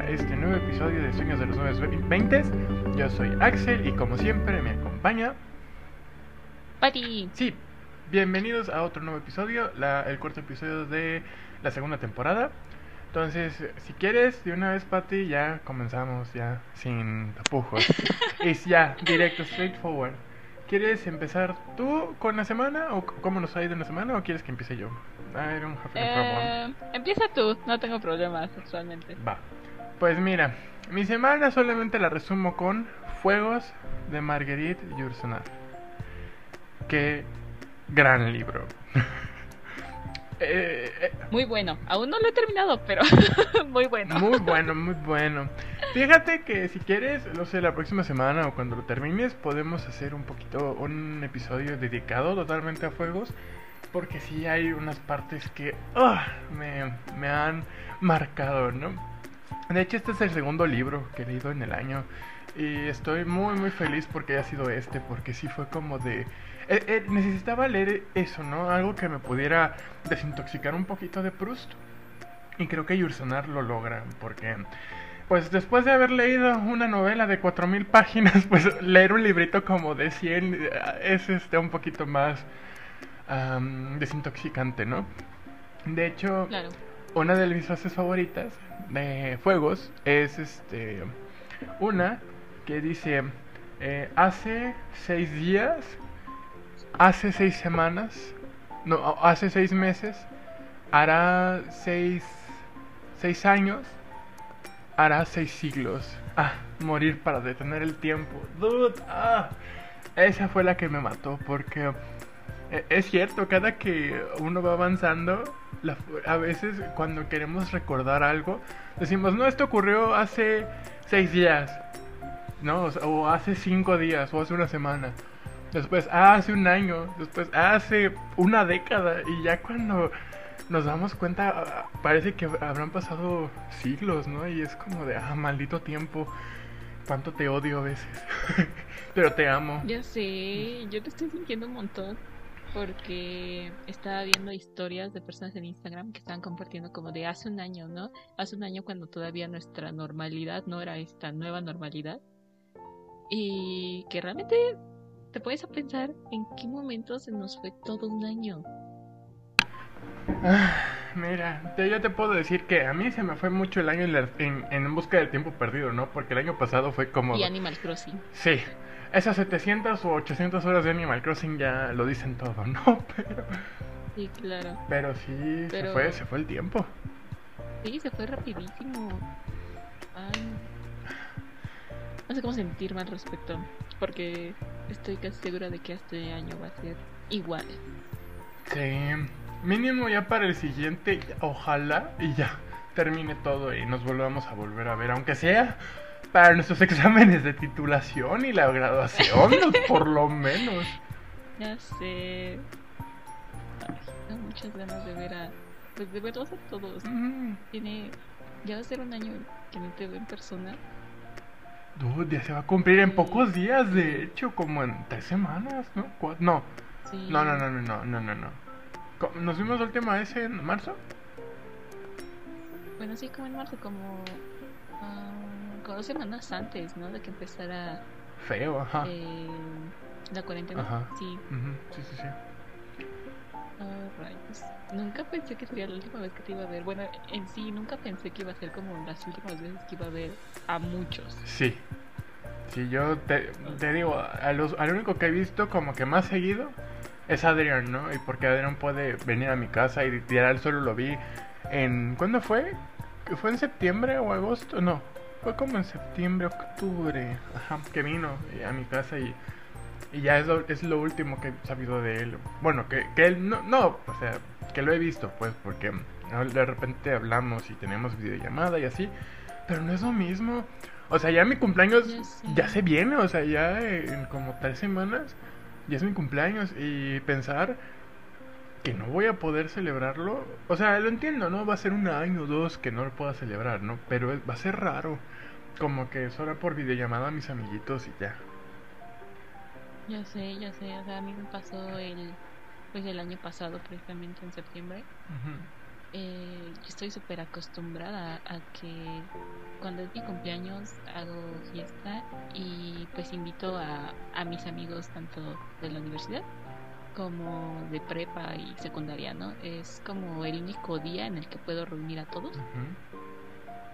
a este nuevo episodio de Sueños de los Nueve Veintes. Yo soy Axel y como siempre me acompaña... Pati. Sí, bienvenidos a otro nuevo episodio, la- el cuarto episodio de la segunda temporada. Entonces, si quieres, de una vez, Pati, ya comenzamos, ya sin tapujos. es ya, directo, straightforward. ¿Quieres empezar tú con la semana o cómo nos ha ido en la semana o quieres que empiece yo? I don't have. Eh, empieza tú, no tengo problemas actualmente. Va. Pues mira, mi semana solamente la resumo con Fuegos de Marguerite Yourcenar. Qué gran libro. Eh, eh, Muy bueno, aún no lo he terminado, pero muy bueno. muy bueno, muy bueno. Fíjate que si quieres, no sé, la próxima semana o cuando lo termines, podemos hacer un poquito, un episodio dedicado totalmente a Fuegos. Porque sí hay unas partes que ah, me, me han marcado, ¿no? De hecho, este es el segundo libro que he leído en el año. Y estoy muy, muy feliz porque haya sido este. Porque sí fue como de... eh, eh, necesitaba leer eso, ¿no? Algo que me pudiera desintoxicar un poquito de Proust. Y creo que Yursonar lo logra. Porque... Pues después de haber leído una novela de 4000 páginas, pues leer un librito como de 100 eh, es este un poquito más am, desintoxicante, ¿no? De hecho, Claro. Una de mis frases favoritas de Fuegos es este una que dice eh, hace seis días, hace seis semanas, no, hace seis meses, hará seis, seis años, hará seis siglos. Ah, morir para detener el tiempo. Dude, ah, esa fue la que me mató porque e- es cierto, cada que uno va avanzando, la- a veces cuando queremos recordar algo, decimos, no, esto ocurrió hace seis días, ¿no? O, hace cinco días, o hace una semana. Después, "Ah, hace un año, después, hace una década, y ya cuando nos damos cuenta, ah, parece que habrán pasado siglos, ¿no? Y es como de, ah, maldito tiempo, cuánto te odio a veces, pero te amo. Ya sé, yo te estoy sintiendo un montón porque estaba viendo historias de personas en Instagram que estaban compartiendo como de hace un año, ¿no? Hace un año cuando todavía nuestra normalidad no era esta nueva normalidad y que realmente te puedes a pensar en qué momento se nos fue todo un año. Ah, Mira, te- yo te puedo decir que a mí se me fue mucho el año en, la- en, en busca del tiempo perdido, ¿no? Porque el año pasado fue como... Y Animal Crossing. Sí, esas 700 o 800 horas de Animal Crossing ya lo dicen todo, ¿no? Pero, Sí, claro. pero sí, se fue, se fue el tiempo. Sí, se fue rapidísimo. Ay. No sé cómo sentirme al respecto, porque estoy casi segura de que este año va a ser igual. Sí, mínimo ya para el siguiente, ojalá y ya termine todo y nos volvamos a volver a ver, aunque sea para nuestros exámenes de titulación y la graduación, por lo menos. Ya sé. Ay, tengo muchas ganas de ver a. Pues de verlos a todos. Mm, Tiene. Ya va a ser un año que no te veo en persona. Dude, ya se va a cumplir en pocos días, de hecho, como en tres semanas, ¿no? Cua- No, Sí. no, no, no, no, no, no, no, ¿Nos vimos la última vez en marzo? Bueno, sí, como en marzo, como. ah, como dos semanas antes, ¿no? De que empezara Feo, ajá. eh, la cuarentena. Ajá. Sí. Ujú, Sí, sí, sí. Ah, rayos. Nunca pensé que sería la última vez que te iba a ver. Bueno, en sí, nunca pensé que iba a ser como las últimas veces que iba a ver a muchos. Sí. Sí, yo te, te digo, a los, al único que he visto como que más seguido es Adrián, ¿no? Y porque Adrián puede venir a mi casa y literal solo lo vi en... ¿Cuándo fue? ¿Que ¿Fue en septiembre o agosto? No, fue como en septiembre, octubre. Ajá, que vino eh, a mi casa y, y ya es lo, es lo último que he sabido de él. Bueno, que, que él no, no, o sea, que lo he visto, pues, porque de repente hablamos y tenemos videollamada y así, pero no es lo mismo. O sea, ya mi cumpleaños Ya ya se viene, o sea, ya en como tres semanas ya es mi cumpleaños y pensar que no voy a poder celebrarlo, o sea, lo entiendo, ¿no? Va a ser un año o dos que no lo pueda celebrar, ¿no? Pero va a ser raro, como que solo por videollamada a mis amiguitos y ya. Ya sé, ya sé. O sea, a mí me pasó el, pues el año pasado, precisamente en septiembre. Eh, yo estoy súper acostumbrada a que cuando es mi cumpleaños hago fiesta y pues invito a, a mis amigos tanto de la universidad como de prepa y secundaria, ¿no? Es como el único día en el que puedo reunir a todos.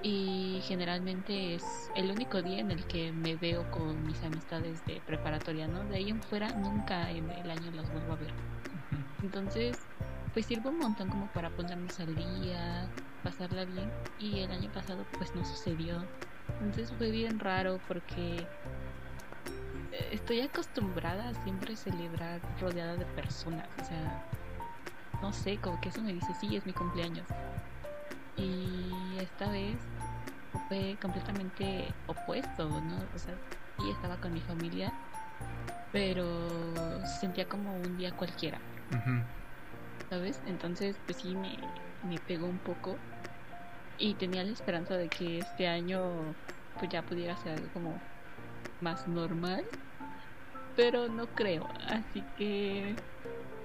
Y generalmente es el único día en el que me veo con mis amistades de preparatoria, ¿no? De ahí en fuera nunca en el año los vuelvo a ver. Entonces, pues sirve un montón como para ponernos al día, pasarla bien. Y el año pasado pues no sucedió. Entonces fue bien raro porque estoy acostumbrada a siempre celebrar rodeada de personas. O sea, no sé, como que eso me dice, sí, es mi cumpleaños. Y esta vez fue completamente opuesto, ¿no? O sea, sí estaba con mi familia, pero se sentía como un día cualquiera. ¿Sabes? Entonces, pues sí, me, me pegó un poco. Y tenía la esperanza de que este año pues ya pudiera ser algo como más normal pero no creo. Así que,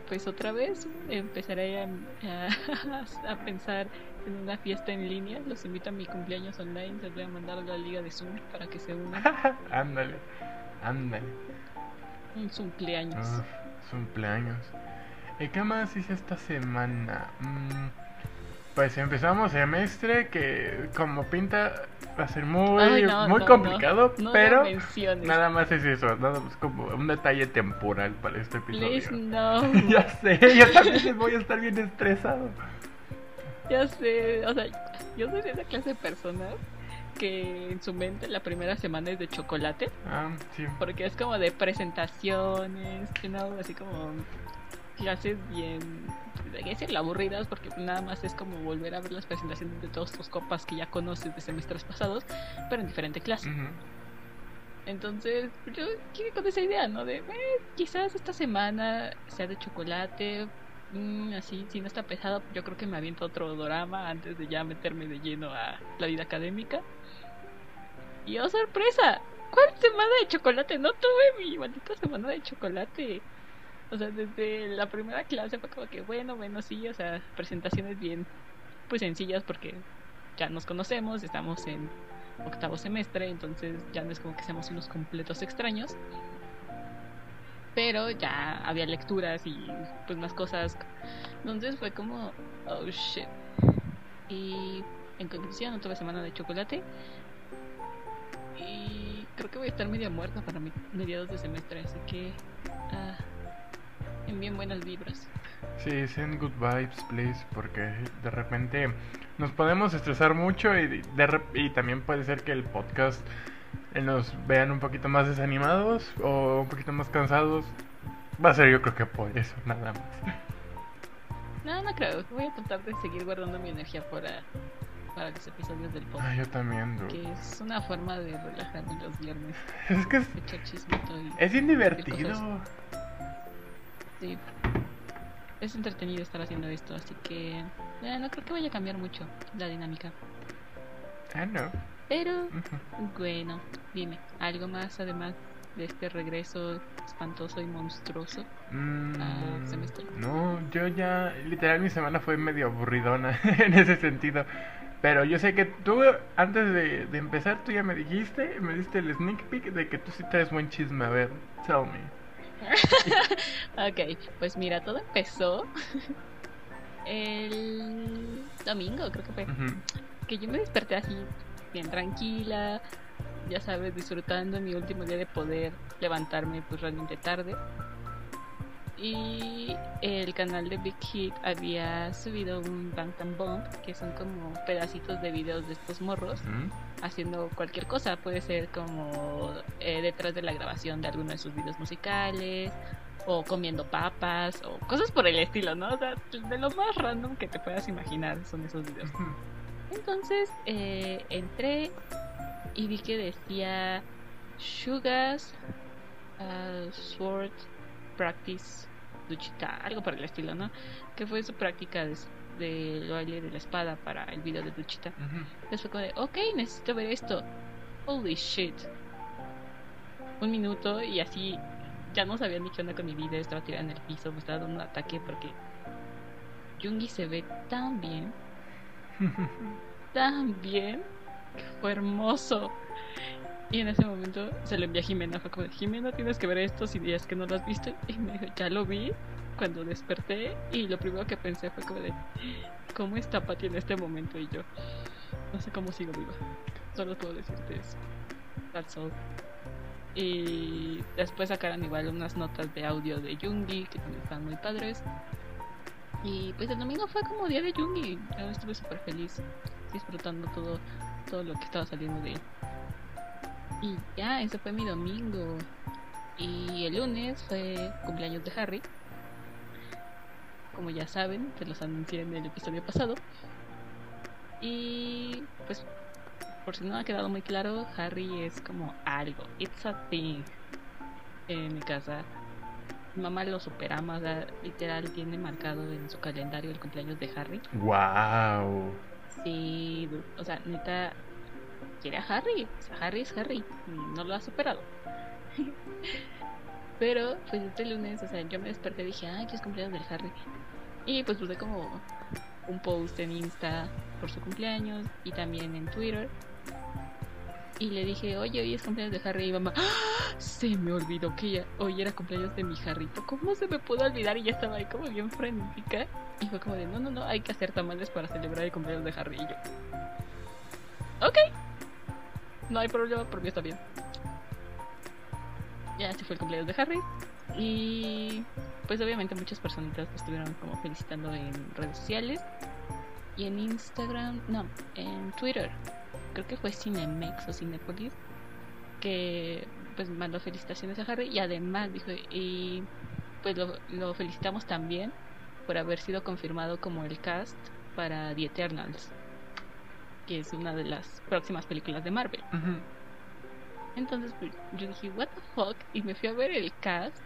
pues otra vez empezaré a, a, pensar en una fiesta en línea. Los invito a mi cumpleaños online. Les voy a mandar a la liga de Zoom para que se unan. ándale, ándale. Un cumpleaños. cumpleaños. ¿Y qué más hice esta semana? Mm, pues empezamos semestre que como pinta va a ser muy muy complicado, pero nada más es eso, nada más como un detalle temporal para este episodio. no. ya sé, yo también voy a estar bien estresado. Ya sé, o sea, yo soy de esa clase de personas que en su mente la primera semana es de chocolate. Ah, sí. Porque es como de presentaciones, ¿no? Así como clases bien de decirlo aburridas porque nada más es como volver a ver las presentaciones de todos tus copas que ya conoces de semestres pasados, pero en diferente clase. Entonces, yo quiero con esa idea, ¿no? De, eh, quizás esta semana sea de chocolate, mm, así, si no está pesado, yo creo que me aviento otro drama antes de ya meterme de lleno a la vida académica. Y oh, sorpresa, ¿cuál semana de chocolate? No tuve mi maldita semana de chocolate. O sea, desde la primera clase fue como que, bueno, bueno, sí, o sea, presentaciones bien, pues sencillas porque ya nos conocemos, estamos en octavo semestre, entonces ya no es como que seamos unos completos extraños. Pero ya había lecturas y pues más cosas. Entonces fue como, oh shit. Y en conclusión, tuve semana de chocolate. Y creo que voy a estar medio muerta para mediados de semestre, así que... Ah, bien buenas vibras. Sí, send good vibes, please, porque de repente nos podemos estresar mucho y, de, y también puede ser que el podcast nos vean un poquito más desanimados o un poquito más cansados. Va a ser yo creo que por eso, nada más. No, no creo. Voy a tratar de seguir guardando mi energía para, para los episodios del podcast. Ah, yo también, Que es una forma de relajarme los viernes. Es que es, es bien divertido es entretenido estar haciendo esto, así que eh, no creo que vaya a cambiar mucho la dinámica. Ah, no. Pero, bueno, dime, ¿algo más además de este regreso espantoso y monstruoso mm, No, yo ya, literal, mi semana fue medio aburridona en ese sentido. Pero yo sé que tú, antes de, de empezar, tú ya me dijiste, me diste el sneak peek de que tú sí traes buen chisme. A ver, tell me. ok, pues mira, todo empezó el domingo, creo que fue. Que yo me desperté así, bien tranquila, ya sabes, disfrutando mi último día de poder levantarme pues realmente tarde. Y el canal de Big Hit había subido un Bangtan Bomb, que son como pedacitos de videos de estos morros haciendo cualquier cosa. Puede ser como eh, detrás de la grabación de alguno de sus videos musicales, o comiendo papas, o cosas por el estilo, ¿no? O sea, de lo más random que te puedas imaginar son esos videos. Entonces eh, entré y vi que decía Sugas uh, Sword Practice Duchita, algo por el estilo, ¿no? Que fue su práctica de, de baile de la espada para el video de Duchita. Entonces fue como de, ok, necesito ver esto. Holy shit. Un minuto y así ya no sabía ni qué onda con mi vida, estaba tirada en el piso, me estaba dando un ataque porque Jungi se ve tan bien. tan bien que fue hermoso. Y en ese momento se lo envié a Jimena. Fue como Jimena, tienes que ver esto si días que no lo has visto. Y me dijo, ya lo vi cuando desperté. Y lo primero que pensé fue como de, ¿cómo está Pati en este momento? Y yo, no sé cómo sigo viva. Solo puedo decirte eso. That's all. Y después sacaron igual unas notas de audio de Jungi que también están muy padres. Y pues el domingo fue como día de Jungi. Yo estuve súper feliz disfrutando todo, todo lo que estaba saliendo de él. Y ya, ese fue mi domingo. Y el lunes fue cumpleaños de Harry. Como ya saben, se los anuncié en el episodio pasado. Y pues, por si no ha quedado muy claro, Harry es como algo. It's a thing. En mi casa. Mamá lo superama, o sea, literal tiene marcado en su calendario el cumpleaños de Harry. Wow. Sí, o sea, neta, quiere a Harry. O sea, Harry es Harry. No lo ha superado. Pero, pues este lunes, o sea, yo me desperté y dije, ay, que es cumpleaños del Harry. Y pues puse como un post en Insta por su cumpleaños y también en Twitter. Y le dije, oye, hoy es cumpleaños de Harry. Y mamá, ¡Ah! se me olvidó que ya, hoy era cumpleaños de mi Harrito. ¿Cómo se me pudo olvidar? Y ya estaba ahí como bien frenética. Y fue como de, no, no, no, hay que hacer tamales para celebrar el cumpleaños de Harry. Y yo, ok, no hay problema, por mí está bien. Ya se fue el cumpleaños de Harry. Y pues obviamente muchas personitas estuvieron como felicitando en redes sociales. Y en Instagram, no, en Twitter creo que fue Cinemex o Cinepolis, que pues mandó felicitaciones a Harry y además dijo, y pues lo, lo felicitamos también por haber sido confirmado como el cast para The Eternals, que es una de las próximas películas de Marvel. Entonces pues, yo dije, what the fuck, y me fui a ver el cast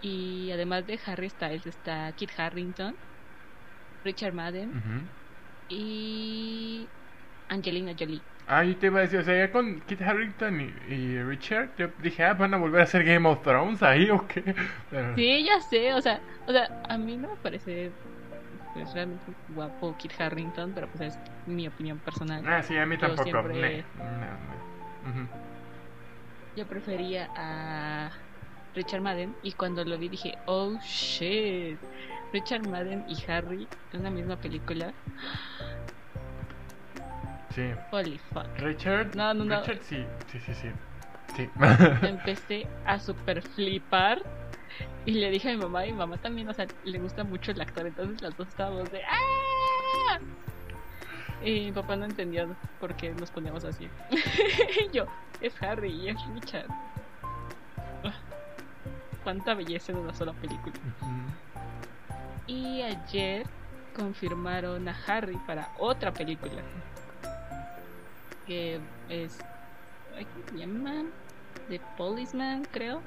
y además de Harry Styles está Kit Harrington, Richard Madden y Angelina Jolie. Ah, yo te iba a decir, o sea, ya con Kit Harington y, y Richard, yo dije, ah, van a volver a hacer Game of Thrones ahí o qué. Pero- Sí, ya sé, o sea, o sea, a mí no me parece pues, realmente guapo Kit Harrington, pero pues es mi opinión personal. Ah, sí, a mí Yo tampoco. siempre- Ne, no, no. Ujú. Yo prefería a Richard Madden y cuando lo vi dije, oh shit, Richard Madden y Harry en una misma película. Sí. Holy fuck. Richard. No, no, no. Richard, sí, sí, sí, sí. Sí. Empecé a super flipar y le dije a mi mamá y mi mamá también, o sea, le gusta mucho el actor, entonces las dos estábamos de ¡Ah! Y mi papá no entendió por qué nos poníamos así. Y yo, es Harry y es Richard. Cuánta belleza en una sola película. Y ayer confirmaron a Harry para otra película. Que es. ¿Cómo se llama? The Policeman, creo.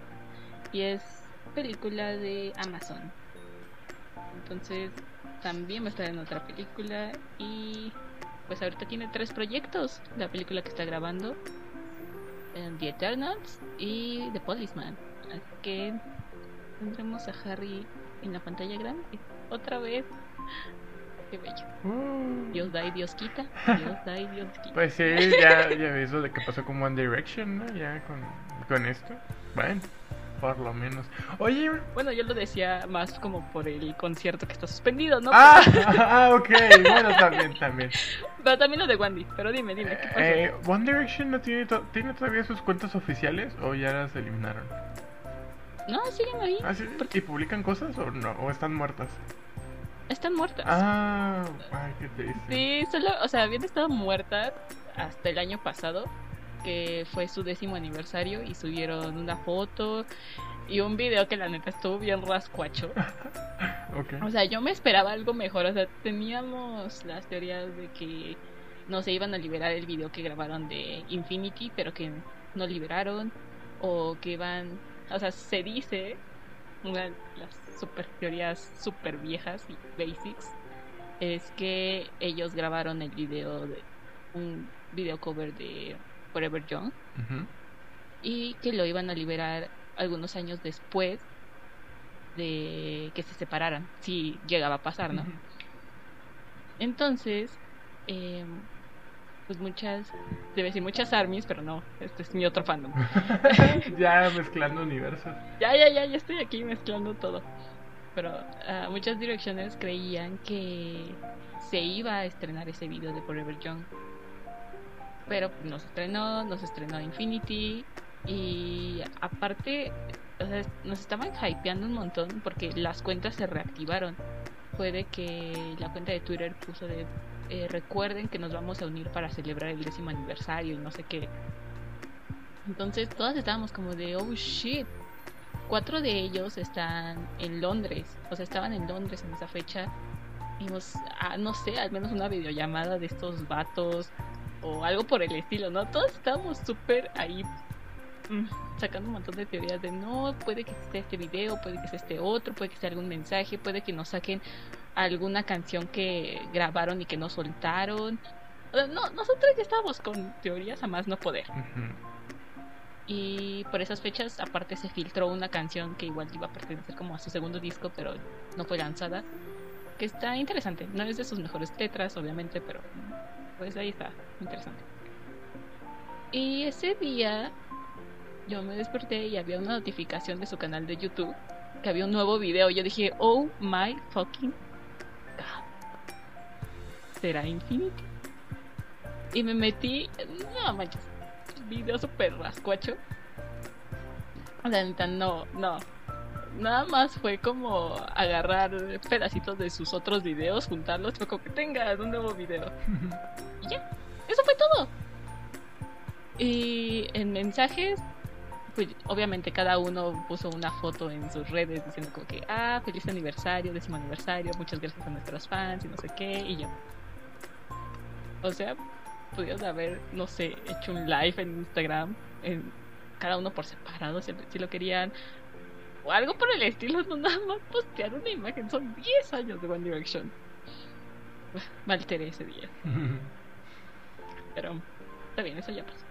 Y es película de Amazon. Entonces, también va a estar en otra película. Y pues ahorita tiene tres proyectos: la película que está grabando, eh, The Eternals y The Policeman. Así que tendremos a Harry en la pantalla grande. Otra vez. Qué bello. Uh. Dios da y Dios quita. Dios da y Dios quita. Pues sí, ya, ya ves lo de que pasó con One Direction, ¿no? Ya con, con esto. Bueno, por lo menos. Oye. Bueno, yo lo decía más como por el concierto que está suspendido, ¿no? Ah, ah, ok. Bueno, también, también. Pero también lo de Wandy. Pero dime, dime, ¿qué pasó? Eh, One Direction no tiene, to- tiene todavía sus cuentas oficiales o ya las eliminaron. No, siguen ahí. ¿Ah, sí? ¿Y publican cosas o no? ¿O están muertas? Están muertas. Ah, ay, qué triste. Sí, solo, o sea, habían estado muertas hasta el año pasado, que fue su décimo aniversario, y subieron una foto y un video que la neta estuvo bien rascuacho. Ok. O sea, yo me esperaba algo mejor. O sea, teníamos las teorías de que no se iban a liberar el video que grabaron de Infinity, pero que no liberaron. O que iban. O sea, se dice. Una las super teorías super viejas y basics. Es que ellos grabaron el video de. Un video cover de Forever Young. Y que lo iban a liberar algunos años después de que se separaran, si llegaba a pasar, ¿no? Entonces, eh, pues muchas, debe decir muchas armies, pero no, este es mi otro fandom. ya mezclando universos. Ya, ya, ya, ya estoy aquí mezclando todo. Pero uh, muchas direcciones creían que se iba a estrenar ese video de Forever Young. Pero no se estrenó, no se estrenó Infinity. Y aparte, o sea, nos estaban hypeando un montón porque las cuentas se reactivaron. Puede que la cuenta de Twitter puso de eh, recuerden que nos vamos a unir para celebrar el décimo aniversario y no sé qué. Entonces todas estábamos como de, oh shit. Cuatro de ellos están en Londres, o sea, estaban en Londres en esa fecha. Vimos, ah, no sé, al menos una videollamada de estos vatos o algo por el estilo, ¿no? Todos estábamos súper ahí mm, sacando un montón de teorías de no, puede que esté este video, puede que sea este otro, puede que sea algún mensaje, puede que nos saquen alguna canción que grabaron y que no soltaron. No, nosotros ya estábamos con teorías a más no poder. Y por esas fechas, aparte, se filtró una canción que igual iba a pertenecer como a su segundo disco, pero no fue lanzada. Que está interesante. No es de sus mejores letras, obviamente, pero pues ahí está. Interesante. Y ese día yo me desperté y había una notificación de su canal de YouTube que había un nuevo video. Yo dije, oh my fucking será Infinity. Y me metí, no manches, video super rascuacho. La neta, no, no. Nada más fue como agarrar pedacitos de sus otros videos, juntarlos, fue como que tenga un nuevo video. y ya, eso fue todo. Y en mensajes, pues obviamente cada uno puso una foto en sus redes diciendo como que, ah, feliz aniversario, décimo aniversario, muchas gracias a nuestros fans y no sé qué, y yo, o sea, pudieron haber, no sé, hecho un live en Instagram, en cada uno por separado, si, si lo querían. O algo por el estilo, no nada más postear una imagen. Son 10 años de One Direction. Me alteré ese día. Pero está bien, eso ya pasó.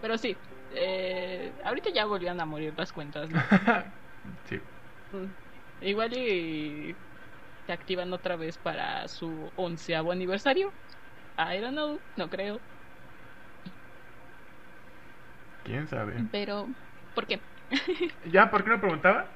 Pero sí, eh, ahorita ya volvieron a morir las cuentas. sí. Mm, igual y se activan otra vez para su onceavo aniversario. I don't know, no creo. ¿Quién sabe? Pero, ¿por qué? ¿Ya? ¿Por qué no preguntaba?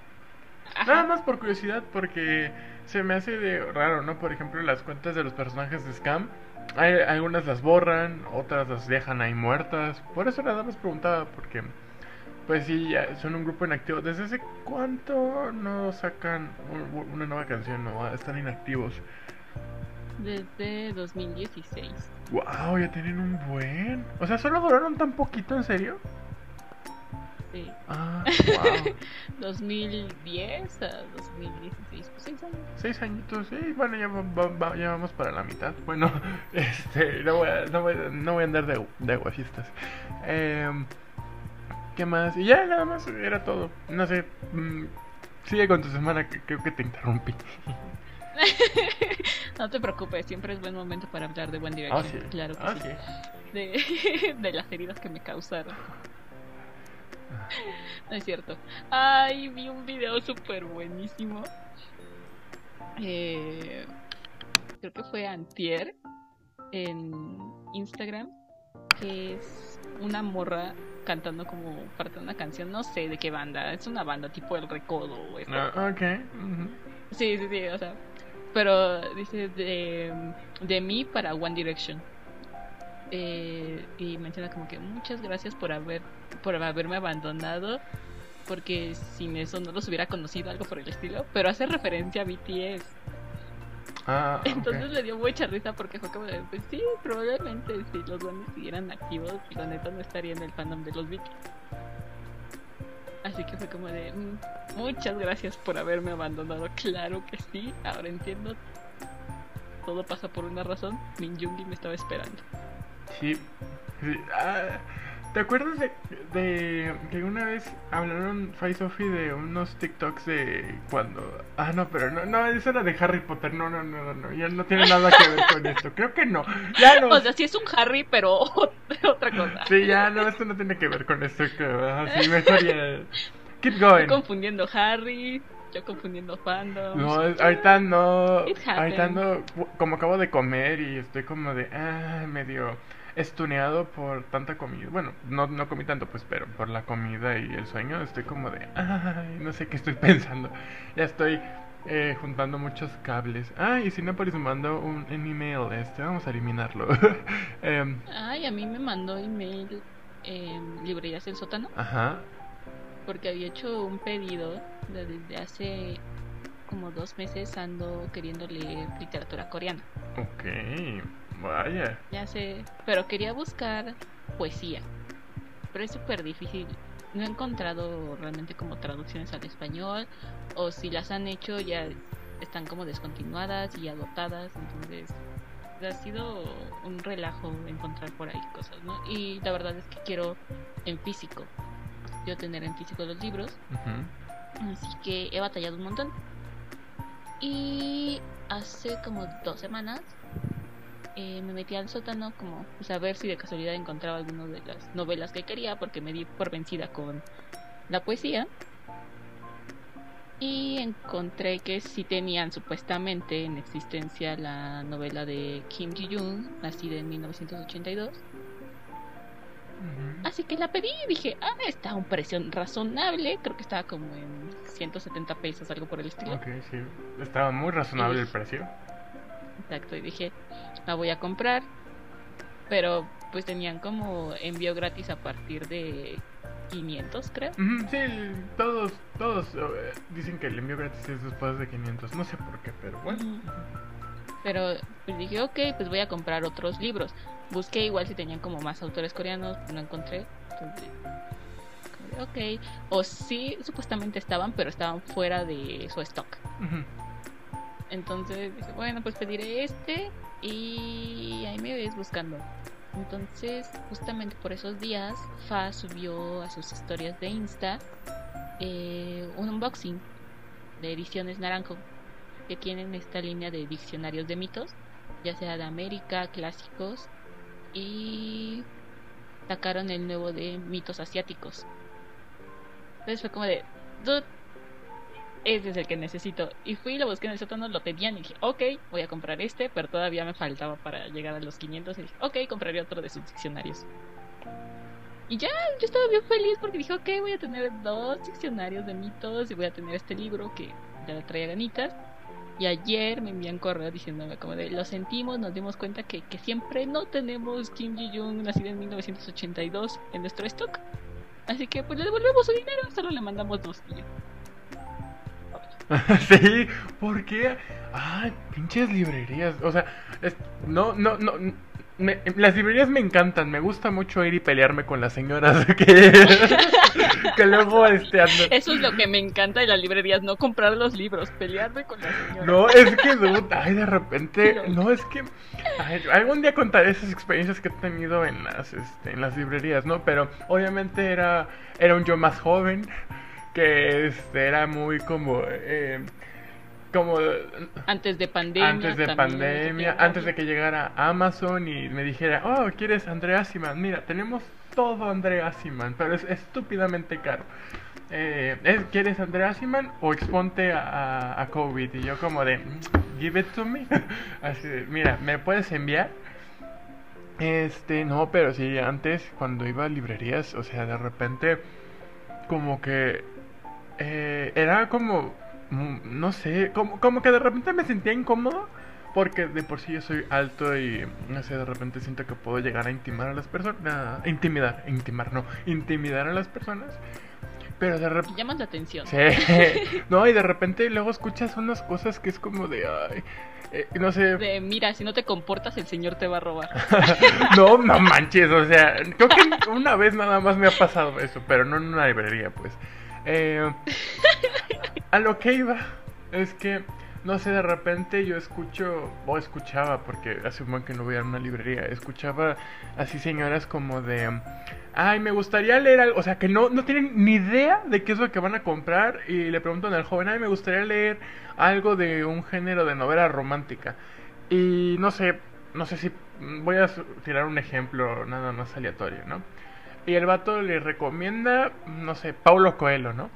Nada más por curiosidad, porque se me hace de raro, ¿no? Por ejemplo, las cuentas de los personajes de Scam, hay, algunas las borran, otras las dejan ahí muertas. Por eso nada más preguntaba, porque, pues sí, son un grupo inactivo. ¿Desde hace cuánto no sacan una nueva canción? ¿No? Están inactivos desde 2016. Wow, ya tienen un buen. O sea, solo duraron tan poquito, ¿en serio? Sí. Ah, wow. 2010 a 2016, pues seis años. Seis añitos, sí. Bueno, ya, ya vamos para la mitad. Bueno, este, no voy a, no voy, no voy a andar de, de aguafiestas. Eh, ¿Qué más? Y ya, nada más, era todo. No sé. Mmm, sigue con tu semana, que creo que te interrumpí. no te preocupes, siempre es buen momento para hablar de One Direction. Ah, claro que ah, sí. De, las heridas que me causaron. No es cierto. Ay, vi un video súper buenísimo. Eh, creo que fue Antier en Instagram. Que es una morra cantando como parte de una canción. No sé de qué banda. Es una banda tipo El Recodo. O ah, ok. Sí, sí, sí. O sea, pero dice de, de mí para One Direction. Eh, y menciona como que muchas gracias por haber por haberme abandonado porque sin eso no los hubiera conocido algo por el estilo pero hace referencia a BTS ah, entonces le dio mucha risa porque fue como de pues sí probablemente si los bands siguieran activos la neta no estaría en el fandom de los BTS Así que fue como de, mm, muchas gracias por haberme abandonado. Claro que sí, ahora entiendo. Todo pasa por una razón. Min Jungi me estaba esperando. Sí. Ah, ¿Te acuerdas de, de, que una vez hablaron Fai Sophie de unos TikToks de cuando... Ah, no, pero no, no, eso era de Harry Potter. No, no, no, no, ya no tiene nada que ver con esto. Creo que no. Ya no. O sea, sí es un Harry, pero otra cosa. Sí, ya no, esto no tiene que ver con esto. Así mejor ya... Keep going. Estoy confundiendo Harry, yo confundiendo fandom. No, ahorita no. Ahorita no, como acabo de comer y estoy como de, ah, medio estuneado por tanta comida. Bueno, no, no comí tanto, pues, pero por la comida y el sueño estoy como de, ay, no sé qué estoy pensando. Ya estoy eh, juntando muchos cables. Ah, y Cinepolis me mandó un, un email, este, vamos a eliminarlo. Em, Ay, a mí me mandó email eh, Librerías del Sótano ajá, porque había hecho un pedido de- desde hace como dos meses ando queriendo leer literatura coreana. ok, vaya. Ya sé, pero quería buscar poesía. Pero es súper difícil. No he encontrado realmente como traducciones al español. O si las han hecho ya están como descontinuadas y agotadas. Entonces ha sido un relajo encontrar por ahí cosas, ¿no? Y la verdad es que quiero en físico. Yo tener en físico los libros. Así que he batallado un montón. Y hace como dos semanas eh, me metí al sótano como pues, a ver si de casualidad encontraba alguna de las novelas que quería porque me di por vencida con la poesía. Y encontré que sí tenían supuestamente en existencia la novela de Kim Ji-yoon, nacida en 1982. Ujú. Así que la pedí y dije, ah, está a un precio razonable. Creo que estaba como en 170 pesos, algo por el estilo. Ok, sí. Estaba muy razonable el precio. Exacto, y dije, la voy a comprar. Pero pues tenían como envío gratis a partir de 500, creo. Sí, todos, todos eh, dicen que el envío gratis es después de 500. No sé por qué, pero bueno. Pero pues dije, ok, pues voy a comprar otros libros. Busqué igual si tenían como más autores coreanos, no encontré. Entonces, ok. O sí, supuestamente estaban, pero estaban fuera de su stock. Entonces dije, bueno, pues pediré este y ahí me ves buscando. Entonces, justamente por esos días, Fa subió a sus historias de Insta eh, un unboxing de ediciones Naranjo que tienen esta línea de diccionarios de mitos, ya sea de América, clásicos y sacaron el nuevo de mitos asiáticos. Entonces fue como de, ese es el que necesito. Y fui lo busqué en el sótano, lo tenían y dije, ok, voy a comprar este, pero todavía me faltaba para llegar a los 500 y dije, ok, compraré otro de sus diccionarios. Y ya, yo estaba bien feliz porque dije, ok, voy a tener dos diccionarios de mitos y voy a tener este libro que ya le traía ganitas. Y ayer me envían correo diciéndome como de, lo sentimos, nos dimos cuenta que, que siempre no tenemos Kim Ji-yoon nacida en 1982 en nuestro stock. Así que pues le devolvemos su dinero, solo le mandamos dos yo. sí, ¿por qué? Ay, pinches librerías. O sea, es- no, no, no. me- las librerías me encantan. Me gusta mucho ir y pelearme con las señoras que, que luego este, andan- Eso es lo que me encanta de las librerías, no comprar los libros, pelearme con la señora. No, es que, dude, ay, de repente, no, es que, ay, algún día contaré esas experiencias que he tenido en las, este, en las librerías, ¿no? Pero obviamente era, era un yo más joven, que, era muy como, eh, como, Antes de pandemia. antes de pandemia, antes de que llegara Amazon y me dijera, oh, ¿quieres Andrea Siman? Mira, tenemos todo Andrea Siman, pero es estúpidamente caro. Eh, ¿es- ¿Quieres Andrea Siman o exponte a, a- a COVID? Y yo como de, "Mm, give it to me. Así de, mira, ¿me puedes enviar? Este, no, pero sí, antes cuando iba a librerías, o sea, de repente como que eh, era como, mm, no sé, como, como que de repente me sentía incómodo porque de por sí yo soy alto y no sé, de repente siento que puedo llegar a intimar a las personas, intimidar, intimar, no, intimidar a las personas. Pero de repente... Llamas la atención. Sí, no, y de repente luego escuchas unas cosas que es como de, ay, eh, no sé, De, mira, si no te comportas, el señor te va a robar. no, no manches, o sea, creo que una vez nada más me ha pasado eso, pero no en una librería, pues. Eh, a lo que iba es que, no sé, de repente yo escucho, o escuchaba, porque hace un buen que no voy a una librería, escuchaba así señoras como de, ay, me gustaría leer algo, o sea, que no, no tienen ni idea de qué es lo que van a comprar y le preguntan al joven, ay, me gustaría leer algo de un género de novela romántica. Y no sé, no sé si voy a tirar un ejemplo nada más aleatorio, ¿no? Y el vato le recomienda, no sé, Paulo Coelho, ¿no?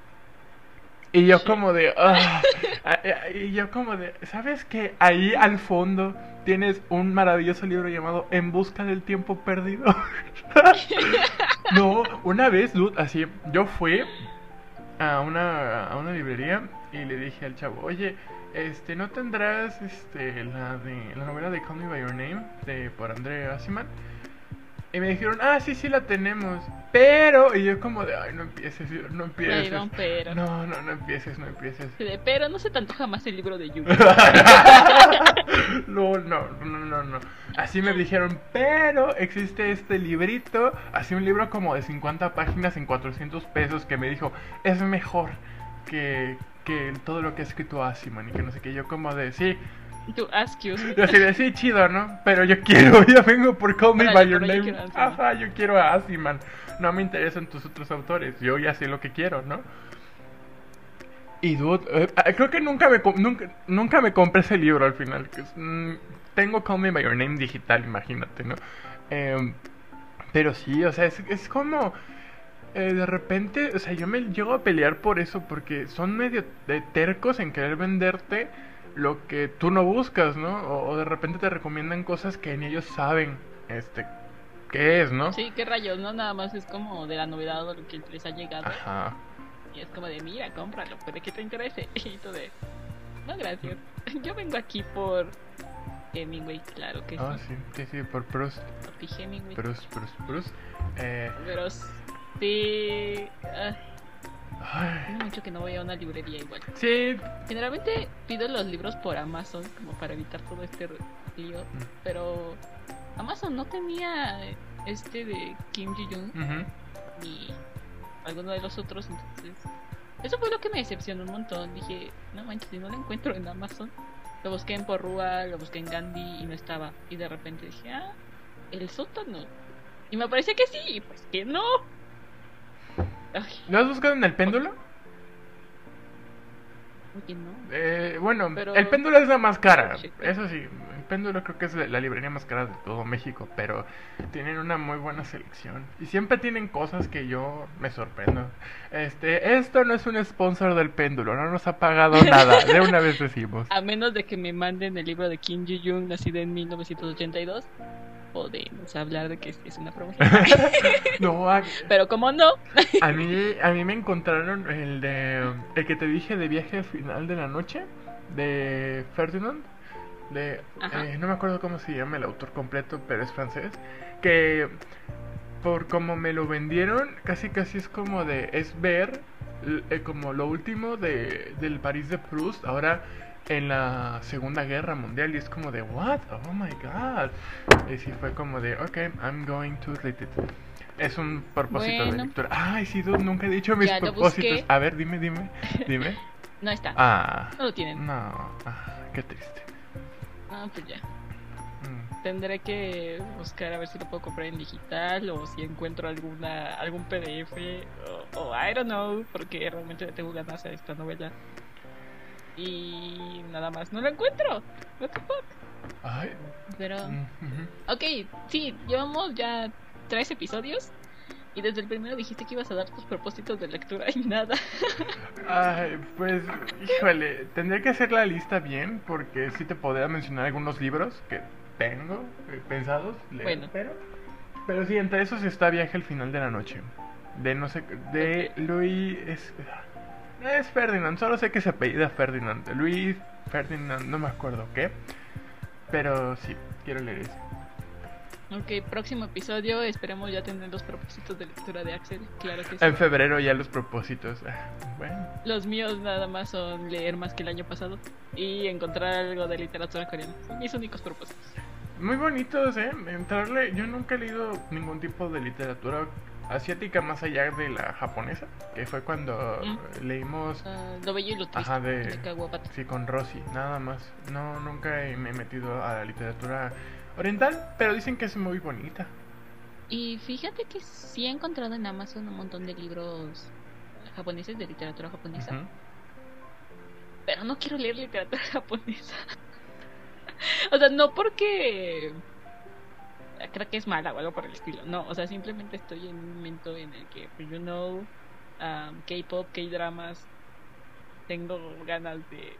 Y yo como de, eh, Y yo como de, ¿sabes que Ahí al fondo tienes un maravilloso libro llamado En busca del tiempo perdido. no, una vez, dude, así, yo fui a una, a una librería y le dije al chavo, oye, este, ¿no tendrás este, la, de, la novela de Call Me By Your Name de, por André Asiman? Y me dijeron, ah, sí, sí la tenemos. Pero, y yo como de, ay, no empieces, no empieces. Va un pero. No, no, no empieces, no empieces. Pero no se te antoja más el libro de Yu. no, no, no, no, no. Así me dijeron, pero existe este librito, así un libro como de 50 páginas en 400 pesos que me dijo, es mejor que, que todo lo que ha escrito Asiman y que no sé qué. Yo como de, sí, Tú, ask you. yo así de, sí, chido, ¿no? Pero yo quiero, yo vengo por Call Me By Your yo Name. quiero. Ajá, yo quiero a Asiman. No me interesan tus otros autores, yo ya sé lo que quiero, ¿no? Y dude, eh, eh, creo que nunca me, nunca, nunca me compré ese libro al final. que es, mm, tengo Call Me By Your Name digital, imagínate, ¿no? Em, pero sí, o sea, es, es como... eh, de repente, o sea, yo me llego a pelear por eso porque son medio de tercos en querer venderte lo que tú no buscas, ¿no? O, o de repente te recomiendan cosas que ni ellos saben, este, qué es, ¿no? Sí, qué rayos, ¿no? Nada más es como de la novedad o lo que les ha llegado. Ajá. Y es como de, mira, cómpralo, puede que te interese. Y tú de, no, gracias. Yo vengo aquí por Hemingway, claro que Ah, sí. sí, sí, sí, por Proust, Por Hemingway. Proust, Proust, Proust. Eh, Pero sí. ay, ay, mucho que no voy a una librería igual. sí, Generalmente pido los libros por Amazon, como para evitar todo este lío. Pero Amazon no tenía este de Kim Ji-yoon ujú. ni alguno de los otros, entonces. Eso fue lo que me decepcionó un montón. Dije, no manches, si no lo encuentro en Amazon. Lo busqué en Porrúa, lo busqué en Gandhi y no estaba. Y de repente dije, ah, el sótano. Y me parecía que sí, y pues que no. ¿Lo has buscado en el péndulo? oye, no. Eh, bueno, Pero- el péndulo es la más cara. Eso sí, el péndulo creo que es la librería más cara de todo México, pero tienen una muy buena selección. Y siempre tienen cosas que yo me sorprendo. Este, esto no es un sponsor del péndulo, no nos ha pagado nada, de una vez decimos. A menos de que me manden el libro de Kim Ji-yoon, nacido en 1982, podemos hablar de que es una promoción. No, a, Pero como no, a mí, a mí me encontraron el de, el que te dije de viaje al final de la noche, de Ferdinand. De, eh, no me acuerdo cómo se llama el autor completo, pero es francés. Que por como me lo vendieron, casi casi es como de, es ver eh, como lo último de, del París de Proust, ahora en la Segunda Guerra Mundial, y es como de, what? Oh my god. Y sí fue como de, ok, I'm going to read it. Es un propósito de lectura. Ay, sí, dude, nunca he dicho mis Ya propósitos. A ver, dime, dime, dime. no está. Ah, No lo tienen. no, ah, qué triste. Ah, pues ya. Mm. Tendré que buscar a ver si lo puedo comprar en digital o si encuentro alguna algún PDF o, o I don't know, porque realmente le tengo ganas a esta novela. Y nada más, no lo encuentro. What the fuck? Ay, Pero, mm, ok, sí, llevamos ya tres episodios y desde el primero dijiste que ibas a dar tus propósitos de lectura y nada. Ay, pues, híjole, tendría que hacer la lista bien porque sí te podría mencionar algunos libros que tengo eh, pensados leer, Bueno. pero, pero sí, entre esos está Viaje al final de la noche, de no sé, de Luis, es, es Ferdinand, solo sé que se apellida Ferdinand, Luis Ferdinand, no me acuerdo qué, pero sí, quiero leer ese. ok, próximo episodio, esperemos ya tener los propósitos de lectura de Axel, claro que sí. En febrero ya los propósitos, ah, bueno. Los míos nada más son leer más que el año pasado y encontrar algo de literatura coreana. Son mis únicos propósitos. Muy bonitos, ¿eh? Entrarle. Yo nunca he leído ningún tipo de literatura asiática más allá de la japonesa, que fue cuando Mm. leímos. Ah, lo bello y lo triste Ajá, de- de Kawabata. Sí, con Rosy, nada más. No, nunca he- me he metido a la literatura oriental, pero dicen que es muy bonita. Y fíjate que sí he encontrado en Amazon un montón de libros japoneses de literatura japonesa, pero no quiero leer literatura japonesa. o sea, no porque creo que es mala o algo por el estilo. No, o sea, simplemente estoy en un momento en el que, pues, you know, um, K-pop, K-dramas, tengo ganas de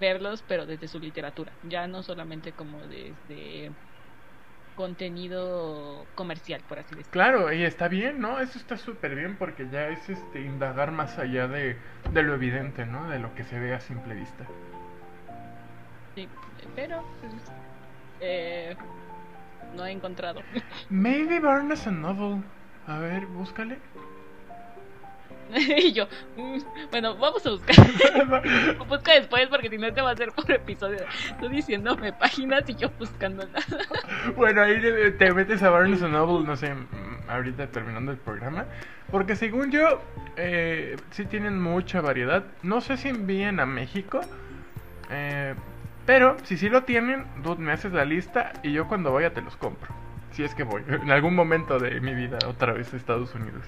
verlos, pero desde su literatura, ya no solamente como desde contenido comercial, por así decirlo. Claro, y está bien, ¿no? Eso está súper bien porque ya es este indagar más allá de, de lo evidente, ¿no? De lo que se ve a simple vista. Sí, pero pues, eh, no he encontrado. Maybe Barnes and Novel. A ver, búscale. y yo, mm, bueno, vamos a buscar. Busca después porque si no te va a hacer por episodio. Tú diciéndome páginas y yo buscándolas. bueno, ahí te metes a Barnes and Noble, no sé, mm, ahorita terminando el programa. Porque según yo, eh, sí tienen mucha variedad. No sé si envían a México. Eh, pero si sí lo tienen, dude, me haces la lista y yo cuando vaya te los compro. Si es que voy, en algún momento de mi vida, otra vez a Estados Unidos.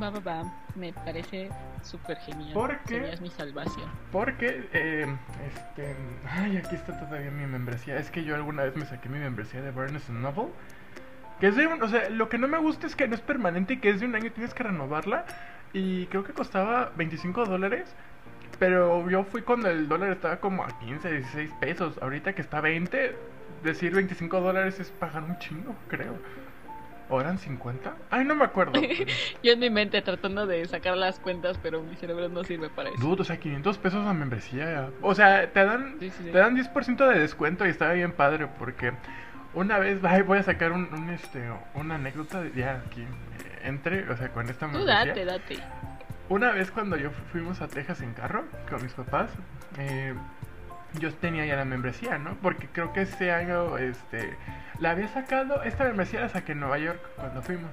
Va, va, va. Me parece súper genial. ¿Por qué? Serías mi salvación. Porque, eh, este. Ay, aquí está todavía mi membresía. Es que yo alguna vez me saqué mi membresía de Barnes Noble. Que es de un. O sea, lo que no me gusta es que no es permanente y que es de un año y tienes que renovarla. Y creo que costaba 25 dólares. Pero yo fui cuando el dólar estaba como a 15, 16 pesos. Ahorita que está a 20, decir 25 dólares es pagar un chingo, creo. ¿O eran 50? Ay, no me acuerdo. Yo en mi mente tratando de sacar las cuentas, pero mi cerebro no sirve para eso. Dudo, o sea, 500 pesos la membresía. O sea, te dan, te dan 10% de descuento y está bien padre porque una vez voy a sacar un, este, una anécdota de, ya aquí entre, o sea, con esta membresía. Tú date, date. Una vez cuando yo fuimos a Texas en carro con mis papás, eh, yo tenía ya la membresía, ¿no? Porque creo que ese año, este, la había sacado, esta membresía la saqué en Nueva York cuando fuimos.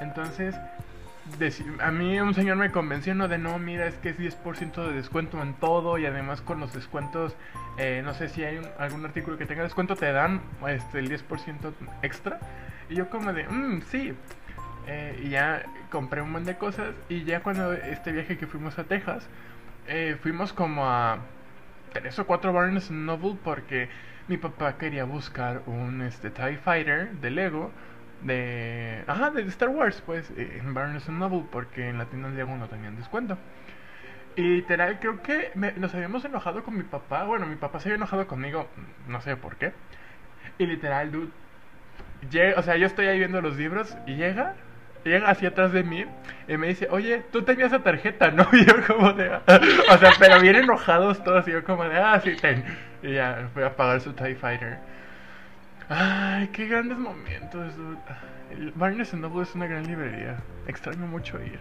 Entonces, a mí un señor me convenció, ¿no? De no, mira, es que es 10% de descuento en todo y además con los descuentos, eh, no sé si hay algún artículo que tenga descuento, te dan este, el 10% extra. Y yo como de, mmm, sí. Eh, y ya compré un montón de cosas y ya cuando este viaje que fuimos a Texas, eh, fuimos como a tres o cuatro Barnes Noble porque mi papá quería buscar un este, TIE Fighter de Lego de. Ajá, de Star Wars, pues, en Barnes Noble, porque en la tienda de Lego no tenían descuento. Y literal, creo que nos habíamos enojado con mi papá. Bueno, mi papá se había enojado conmigo, no sé por qué. Y literal, dude. Llega, o sea, yo estoy ahí viendo los libros y llega llega hacia atrás de mí y me dice, oye, tú tenías esa tarjeta, ¿no? Y yo como de, o sea, pero bien enojados todos y yo como de, ah, sí, ten. Y ya fui a pagar su TIE Fighter. Ay, qué grandes momentos, dude. Barnes Noble es una gran librería. Extraño mucho ir.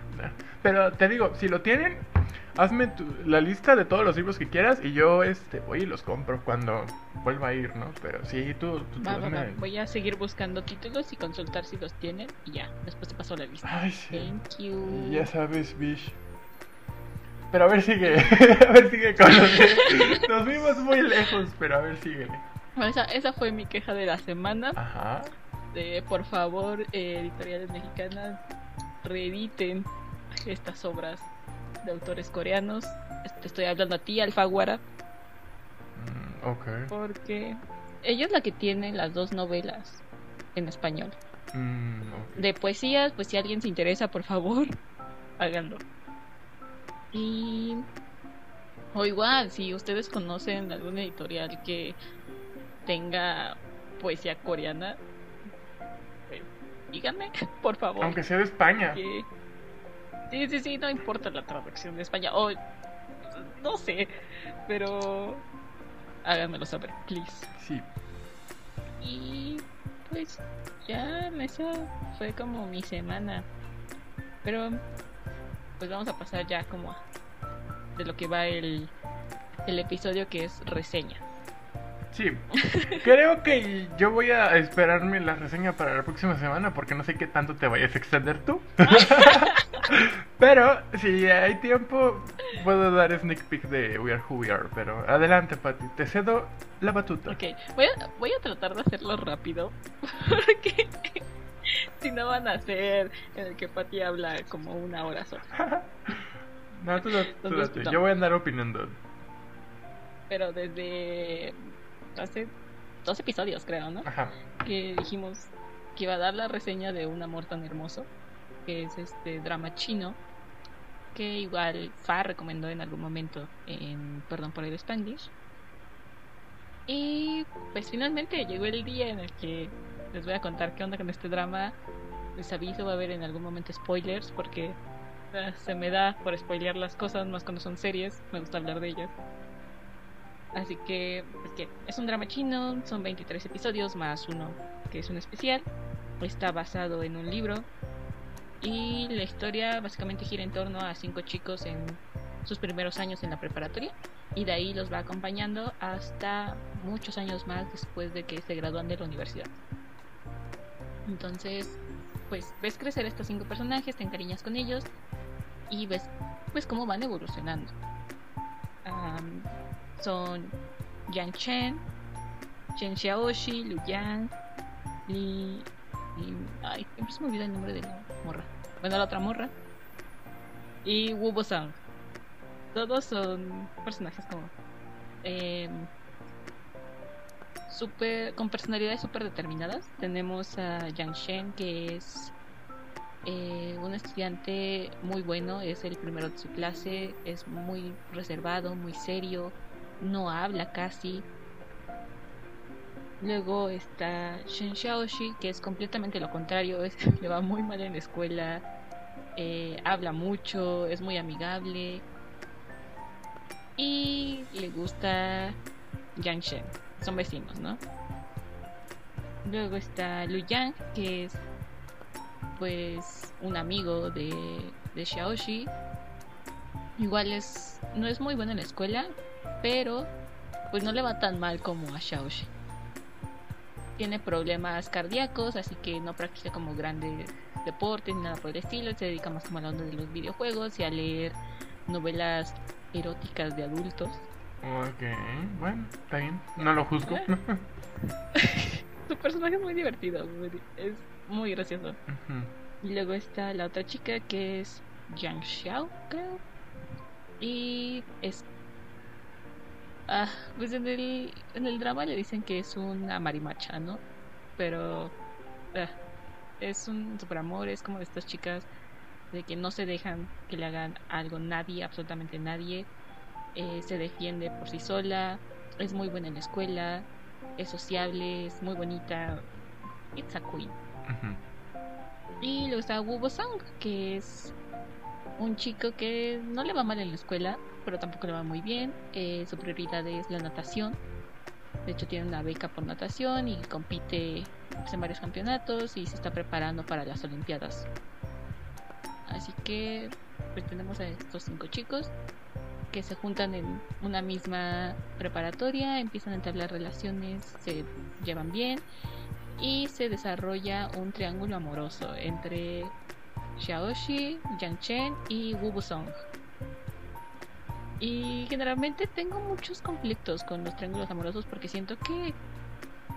Pero te digo, si lo tienen, hazme la lista de todos los libros que quieras y yo este voy y los compro cuando vuelva a ir, ¿no? Pero sí, tú... Voy a seguir buscando títulos y consultar si los tienen y ya. Después te paso la lista. Ay, sí. Thank you. Ya sabes, Bish. Pero a ver, sigue. a ver, sigue con los... Nos vimos muy lejos, pero a ver, sigue. esa, esa fue mi queja de la semana. Ajá. Por favor, eh, editoriales mexicanas, reediten estas obras de autores coreanos. Te estoy hablando a ti, Alfaguara. Mm, ok. Porque ella es la que tiene las dos novelas en español. Mm, de poesías, pues si alguien se interesa, por favor, háganlo. Y. O igual, si ustedes conocen alguna editorial que tenga poesía coreana, díganme, por favor. Aunque sea de España. Sí, sí, sí, no importa la traducción de España. O, no sé, pero háganmelo saber, please. Sí. Y pues ya esa fue como mi semana. Pero pues vamos a pasar ya como de lo que va el, el episodio que es reseña. Sí, creo que yo voy a esperarme la reseña para la próxima semana porque no sé qué tanto te vayas a extender tú. pero si hay tiempo, puedo dar sneak peek de We Are Who We Are. Pero adelante, Pati, te cedo la batuta. Ok, voy a, voy a tratar de hacerlo rápido porque si no van a ser en el que Pati habla como una hora sola. no, tú, tú, yo voy a andar opinando. Pero desde hace dos episodios, creo, ¿no? Ajá. Que dijimos que iba a dar la reseña de Un amor tan hermoso, que es este drama chino. que igual Fa recomendó en algún momento en Perdón por el Spanglish. Y pues finalmente llegó el día en el que les voy a contar qué onda con este drama. Les aviso, va a haber en algún momento spoilers porque eh, se me da por spoilear las cosas, más cuando son series, me gusta hablar de ellas. Así que, pues que es un drama chino, son 23 episodios más uno que es un especial. Está basado en un libro y la historia básicamente gira en torno a cinco chicos en sus primeros años en la preparatoria y de ahí los va acompañando hasta muchos años más después de que se gradúan de la universidad. Entonces, pues ves crecer estos cinco personajes, te encariñas con ellos y ves pues cómo van evolucionando. Son Yang Chen, Chen Xiaoxi, Lu Yang, Li, Ay, siempre se me olvida el nombre de la morra. Bueno, la otra morra. Y Wu Bo Sang. Todos son personajes como. Eh, super, con personalidades súper determinadas. Tenemos a Yang Shen, que es eh, un estudiante muy bueno, es el primero de su clase, es muy reservado, muy serio, no habla casi. Luego está Shen Xiaoxi, que es completamente lo contrario, es, le va muy mal en la escuela, eh, habla mucho, es muy amigable y le gusta Yang Shen son vecinos, ¿no? Luego está Lu Yang, que es pues un amigo de, de Xiaoxi. Igual es, no es muy bueno en la escuela, pero pues no le va tan mal como a Xiaoxi. Tiene problemas cardíacos, así que no practica como grandes deportes ni nada por el estilo. Se dedica más como a la onda de los videojuegos y a leer novelas eróticas de adultos. Ok, bueno, está bien, no lo juzgo. Su personaje es muy divertido, es muy gracioso. Y luego está la otra chica que es Yang Xiao, creo. Y es. Ah, pues en el, en el drama le dicen que es una marimacha, ¿no? Pero. Ah, es un super amor, es como de estas chicas de que no se dejan que le hagan algo nadie, absolutamente nadie eh, se defiende por sí sola, es muy buena en la escuela, es sociable, es muy bonita. It's a queen. Y luego está Wu Sang, que es un chico que no le va mal en la escuela, pero tampoco le va muy bien. Eh, su prioridad es la natación. De hecho, tiene una beca por natación y compite en varios campeonatos y se está preparando para las Olimpiadas. Así que, pues tenemos a estos cinco chicos que se juntan en una misma preparatoria, empiezan a entablar relaciones, se llevan bien y se desarrolla un triángulo amoroso entre Xiaoxi, Yang Chen y Wu Busong. Y generalmente tengo muchos conflictos con los triángulos amorosos porque siento que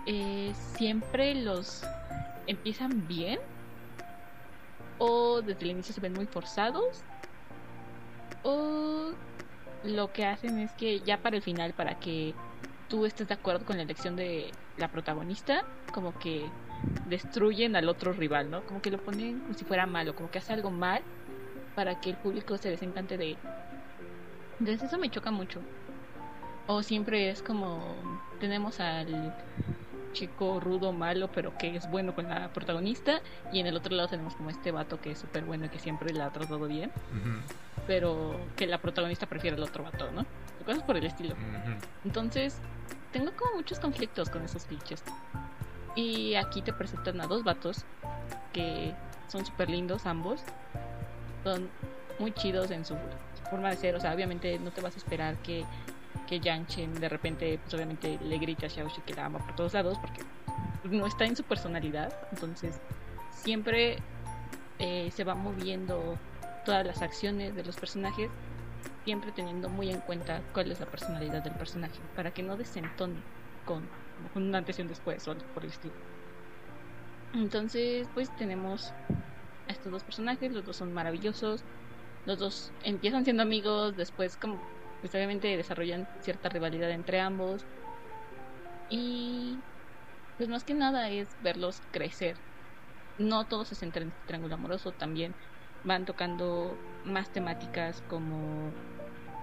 eh, siempre los empiezan bien o desde el inicio se ven muy forzados o lo que hacen es que ya para el final, para que tú estés de acuerdo con la elección de la protagonista, como que destruyen al otro rival, ¿no? Como que lo ponen como si fuera malo, como que hace algo mal para que el público se desencante de... Entonces eso me choca mucho. O siempre es como tenemos al chico rudo, malo, pero que es bueno con la protagonista. Y en el otro lado tenemos como este vato que es súper bueno y que siempre la ha tratado bien. Pero que la protagonista prefiere el otro vato, ¿no? Cosas por el estilo. Entonces, tengo como muchos conflictos con esos clichés. Y aquí te presentan a dos vatos que son súper lindos ambos. Son muy chidos en su forma de ser. O sea, obviamente no te vas a esperar que que Yang Chen de repente, pues obviamente le grita a Xiaoxi que la ama por todos lados porque no está en su personalidad. Entonces, siempre eh, se va moviendo todas las acciones de los personajes, siempre teniendo muy en cuenta cuál es la personalidad del personaje, para que no desentone con, con un antes y un después o por el estilo. Entonces, pues tenemos a estos dos personajes, los dos son maravillosos, los dos empiezan siendo amigos, después como pues obviamente desarrollan cierta rivalidad entre ambos. Y pues más que nada es verlos crecer. No todos se centran en el triángulo amoroso, también van tocando más temáticas como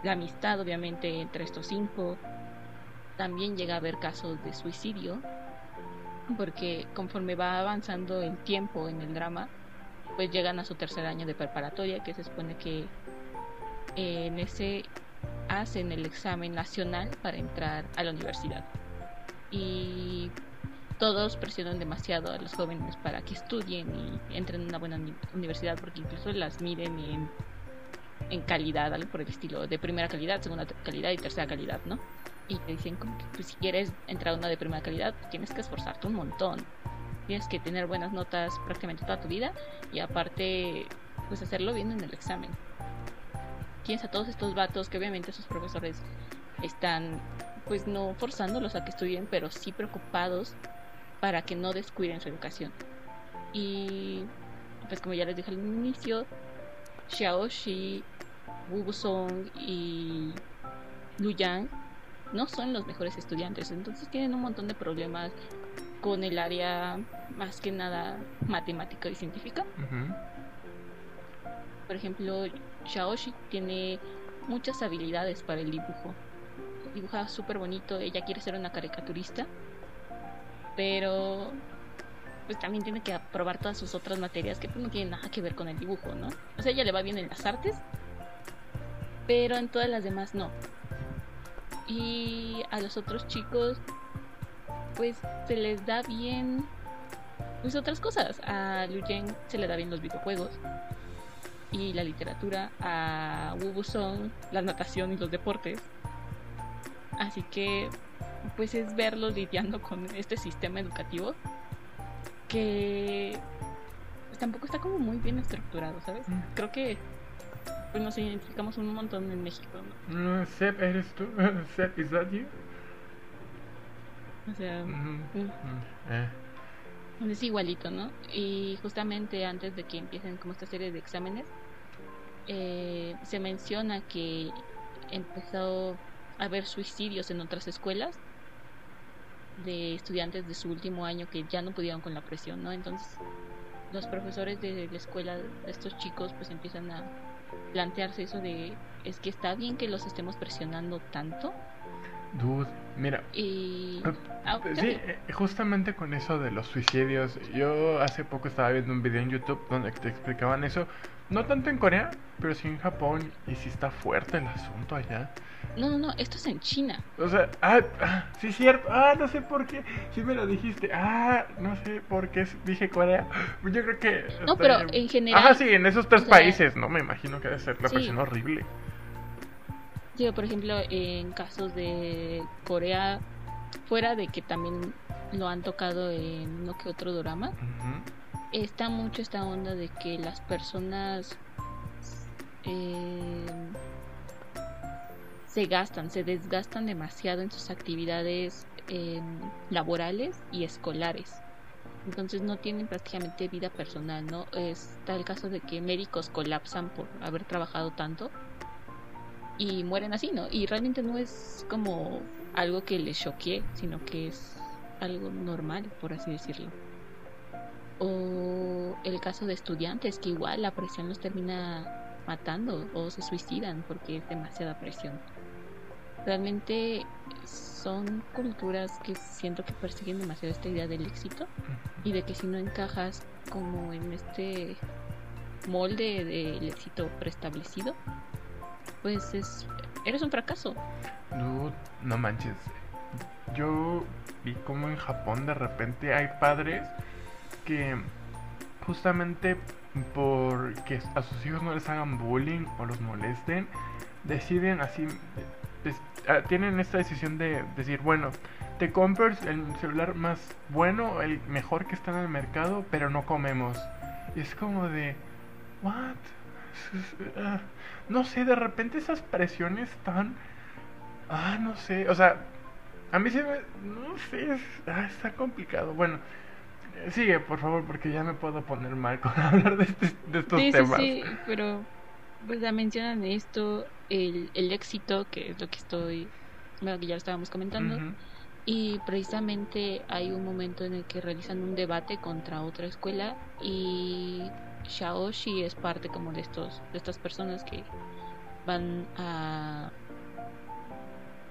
la amistad, obviamente, entre estos cinco. También llega a haber casos de suicidio, porque conforme va avanzando el tiempo en el drama, pues llegan a su tercer año de preparatoria, que se supone que eh, en ese hacen el examen nacional para entrar a la universidad. Y todos presionan demasiado a los jóvenes para que estudien y entren en una buena universidad, porque incluso las miden en, en calidad, algo por el estilo, de primera calidad, segunda calidad y tercera calidad, ¿no? Y te dicen como que pues, si quieres entrar a una de primera calidad, tienes que esforzarte un montón. Tienes que tener buenas notas prácticamente toda tu vida y aparte, pues hacerlo bien en el examen. Tienes a todos estos vatos que obviamente sus profesores están pues no forzándolos a que estudien, pero sí preocupados para que no descuiden su educación. Y pues como ya les dije al inicio, Xiaoxi, Wu Song y Lu Yang no son los mejores estudiantes, entonces tienen un montón de problemas con el área más que nada matemática y científica. Por ejemplo, Xiaoxi tiene muchas habilidades para el dibujo. Dibuja súper bonito, ella quiere ser una caricaturista pero pues también tiene que aprobar todas sus otras materias que pues, no tienen nada que ver con el dibujo, ¿no? O sea, ella le va bien en las artes, pero en todas las demás no. Y a los otros chicos, pues se les da bien, pues otras cosas. A Liu Yen se le da bien los videojuegos y la literatura, a Wu Song la natación y los deportes. Así que pues es verlos lidiando con este sistema educativo que tampoco está como muy bien estructurado, ¿sabes? Mm. Creo que pues nos identificamos un montón en México, ¿no? Mm, Sep, ¿eres tú? Sep, ¿is that you? O sea, mm, eh. es igualito, ¿no? Y justamente antes de que empiecen como esta serie de exámenes, eh, se menciona que empezó a haber suicidios en otras escuelas de estudiantes de su último año que ya no pudieron con la presión, ¿no? Entonces los profesores de la escuela de estos chicos pues empiezan a plantearse eso de es que está bien que los estemos presionando tanto. Dude, mira. Y ah, sí, eh, justamente con eso de los suicidios, yo hace poco estaba viendo un video en YouTube donde te explicaban eso, no tanto en Corea, pero sí en Japón y sí está fuerte el asunto allá. No, no, no, esto es en China. O sea, ah, ah, sí es cierto. Ah, no sé por qué. Sí me lo dijiste. Ah, no sé por qué dije Corea. Yo creo que... No, pero en general... Ajá, sí, en esos tres países, ¿no? Me imagino que debe ser la presión horrible. Sí, por ejemplo, en casos de Corea, fuera de que también lo han tocado en uno que otro drama, está mucho esta onda de que las personas... Eh, se gastan, se desgastan demasiado en sus actividades em, laborales y escolares. Entonces no tienen prácticamente vida personal, ¿no? Está el caso de que médicos colapsan por haber trabajado tanto y mueren así, ¿no? Y realmente no es como algo que les choquee, sino que es algo normal, por así decirlo. O el caso de estudiantes que igual la presión los termina matando o se suicidan porque es demasiada presión realmente son culturas que siento que persiguen demasiado esta idea del éxito y de que si no encajas como en este molde del éxito preestablecido, pues es eres un fracaso. No, no manches. Yo vi como en Japón de repente hay padres que justamente porque a sus hijos no les hagan bullying o los molesten, deciden así Ah, tienen esta decisión de decir, bueno, te compras el celular más bueno, el mejor que está en el mercado, pero no comemos. Y es como de, what? No sé, de repente esas presiones están... Ah, no sé, o sea, a mí se me... No sé, ah, está complicado. Bueno, sigue, por favor, porque ya me puedo poner mal con hablar de, este, de estos temas. Sí, sí, pero pues ya mencionan esto, el, el éxito, que es lo que estoy, bueno, que ya lo estábamos comentando, y precisamente hay un momento en el que realizan un debate contra otra escuela y Shaoshi es parte como de estos de estas personas que van a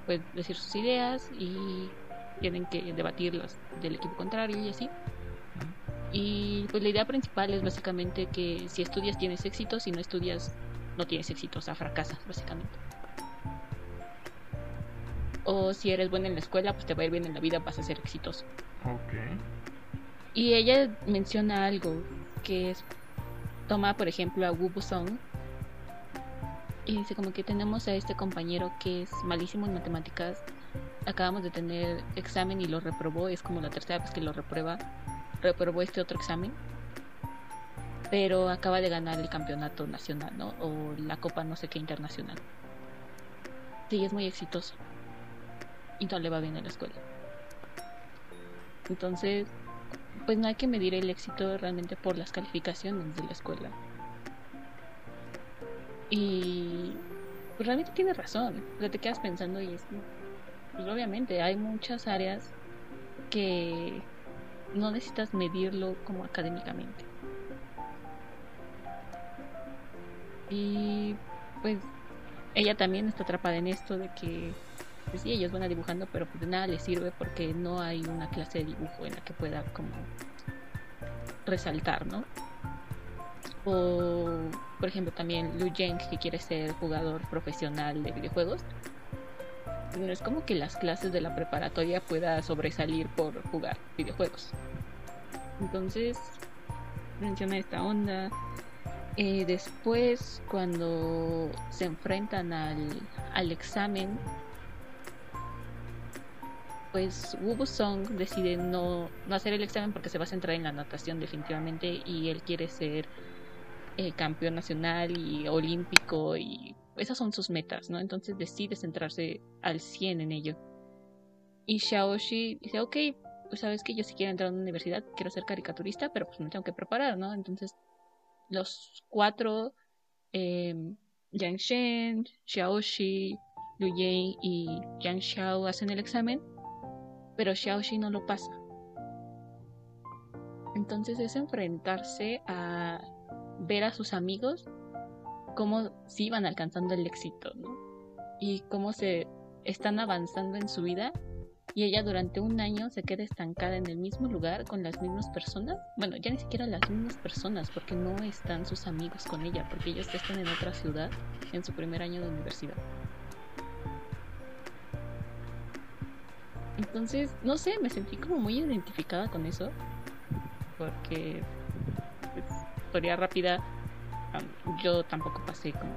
pues decir sus ideas y tienen que debatirlas del equipo contrario y así. Y pues la idea principal es básicamente que si estudias tienes éxito, si no estudias no tienes éxito, o sea, fracasas básicamente. O si eres bueno en la escuela, pues te va a ir bien en la vida, vas a ser exitoso. Ok. Y ella menciona algo que es toma por ejemplo a Wu Song y dice como que tenemos a este compañero que es malísimo en matemáticas. Acabamos de tener examen y lo reprobó, es como la tercera vez que lo reprueba. Reprobó este otro examen. Pero acaba de ganar el campeonato nacional, ¿no? O la copa no sé qué internacional. Sí, es muy exitoso. Y no le va bien en la escuela. Entonces, pues no hay que medir el éxito realmente por las calificaciones de la escuela. Y pues realmente tiene razón. O te quedas pensando y es, pues obviamente hay muchas áreas que no necesitas medirlo como académicamente. Y pues ella también está atrapada en esto de que pues sí, ellos van a dibujando, pero pues de nada les sirve porque no hay una clase de dibujo en la que pueda como resaltar, ¿no? O, por ejemplo, también Lu Jeng, que quiere ser jugador profesional de videojuegos. No es como que las clases de la preparatoria pueda sobresalir por jugar videojuegos. Entonces, menciona esta onda. Eh, después, cuando se enfrentan al, al examen, pues Wu Song decide no, no hacer el examen porque se va a centrar en la natación definitivamente y él quiere ser eh, campeón nacional y olímpico y esas son sus metas, ¿no? Entonces decide centrarse al 100 en ello. Y Xiaoxi dice, ok, pues sabes que yo si quiero entrar a una universidad, quiero ser caricaturista, pero pues me tengo que preparar, ¿no? Entonces los cuatro, eh, Yang Shen, Xiaoxi, Lu Ying y Yang Xiao hacen el examen pero Xiaoxi no lo pasa. Entonces es enfrentarse a ver a sus amigos cómo sí van alcanzando el éxito, ¿no? Y cómo se están avanzando en su vida y ella durante un año se queda estancada en el mismo lugar con las mismas personas. Bueno, ya ni siquiera las mismas personas porque no están sus amigos con ella, porque ellos están en otra ciudad en su primer año de universidad. Entonces, no sé, me sentí como muy identificada con eso. Porque, pues, historia rápida, yo tampoco pasé como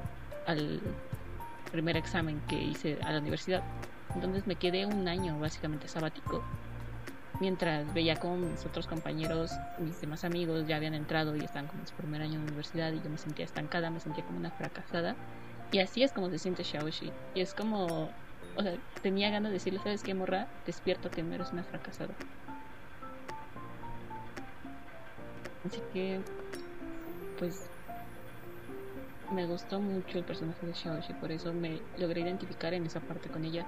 al primer examen que hice a la universidad. Entonces me quedé un año básicamente sabático. Mientras veía como mis otros compañeros, mis demás amigos ya habían entrado y estaban como en su primer año de universidad y yo me sentía estancada, me sentía como una fracasada. Y así es como se siente Xiaoxi. Y es como o sea, tenía ganas de decirle, ¿sabes qué, morra? Despiértate, no eres una fracasada. Así que, pues, me gustó mucho el personaje de Xiaoxi, por eso me logré identificar en esa parte con ella.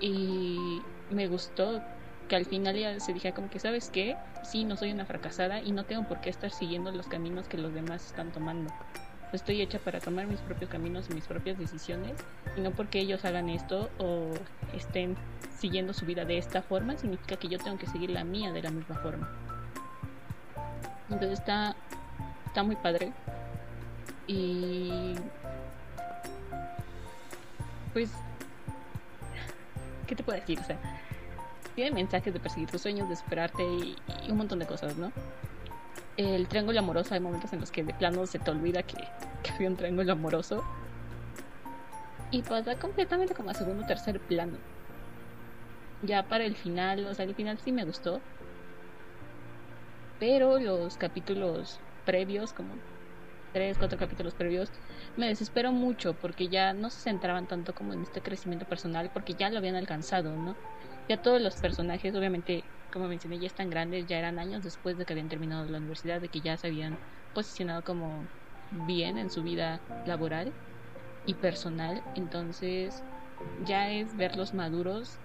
Y me gustó que al final ella se dijera como que, ¿sabes qué? Sí, no soy una fracasada y no tengo por qué estar siguiendo los caminos que los demás están tomando estoy hecha para tomar mis propios caminos y mis propias decisiones y no porque ellos hagan esto o estén siguiendo su vida de esta forma significa que yo tengo que seguir la mía de la misma forma. Entonces está está muy padre. Y pues qué te puedo decir o sea tiene mensajes de perseguir tus sueños de esperarte y un montón de cosas no el triángulo amoroso, hay momentos en los que de plano se te olvida que, un triángulo amoroso. Y pasa completamente como a segundo o tercer plano. Ya para el final, o sea, el final sí me gustó. Pero los capítulos previos, como tres, cuatro capítulos previos, me desespero mucho porque ya no se centraban tanto como en este crecimiento personal porque ya lo habían alcanzado, ¿no? Ya todos los personajes, obviamente, como mencioné, ya están grandes, ya eran años después de que habían terminado la universidad, de que ya se habían posicionado como bien en su vida laboral y personal. Entonces, ya es verlos maduros,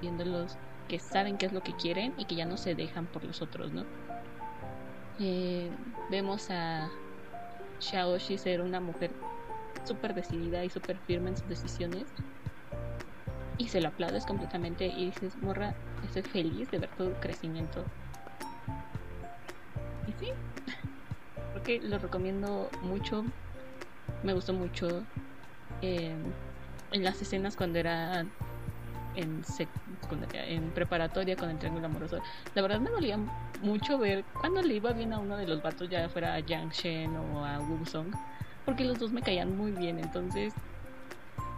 viéndolos que saben qué es lo que quieren y que ya no se dejan por los otros, ¿no? Eh, vemos a Shaoshi ser una mujer súper decidida y súper firme en sus decisiones. Y se lo aplaudes completamente y dices, morra, estoy feliz de ver tu crecimiento. Y sí, porque lo recomiendo mucho. Me gustó mucho eh, en las escenas cuando era en, en preparatoria con el triángulo amoroso. La verdad me dolía mucho ver cuando le iba bien a uno de los vatos, ya fuera a Yang Shen o a Wu Song, porque los dos me caían muy bien. Entonces,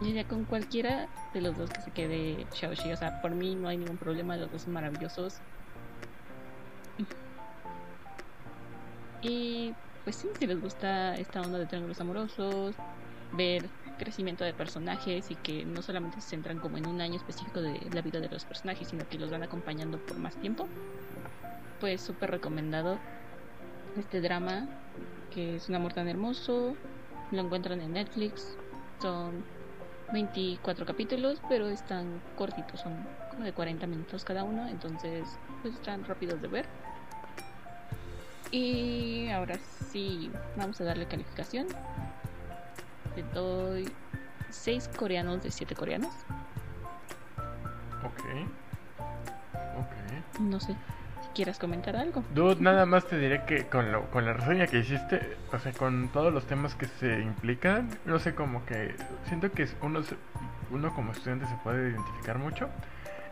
ya con cualquiera de los dos que se quede Xiaoxi, o sea, por mí no hay ningún problema, los dos son maravillosos. Y pues sí, si les gusta esta onda de triángulos amorosos, ver crecimiento de personajes y que no solamente se centran como en un año específico de la vida de los personajes, sino que los van acompañando por más tiempo. Pues súper recomendado este drama, que es un amor tan hermoso. Lo encuentran en Netflix. Son 24 capítulos, pero están cortitos, son como de 40 minutos cada uno, entonces pues están rápidos de ver. Y ahora sí, vamos a darle calificación. Le doy 6 coreanos de 7 coreanos. Ok. Ok. No sé si quieras comentar algo. Dude, nada más te diré que con, lo, con la reseña que hiciste, o sea, con todos los temas que se implican, no sé, como que siento que uno, uno como estudiante se puede identificar mucho.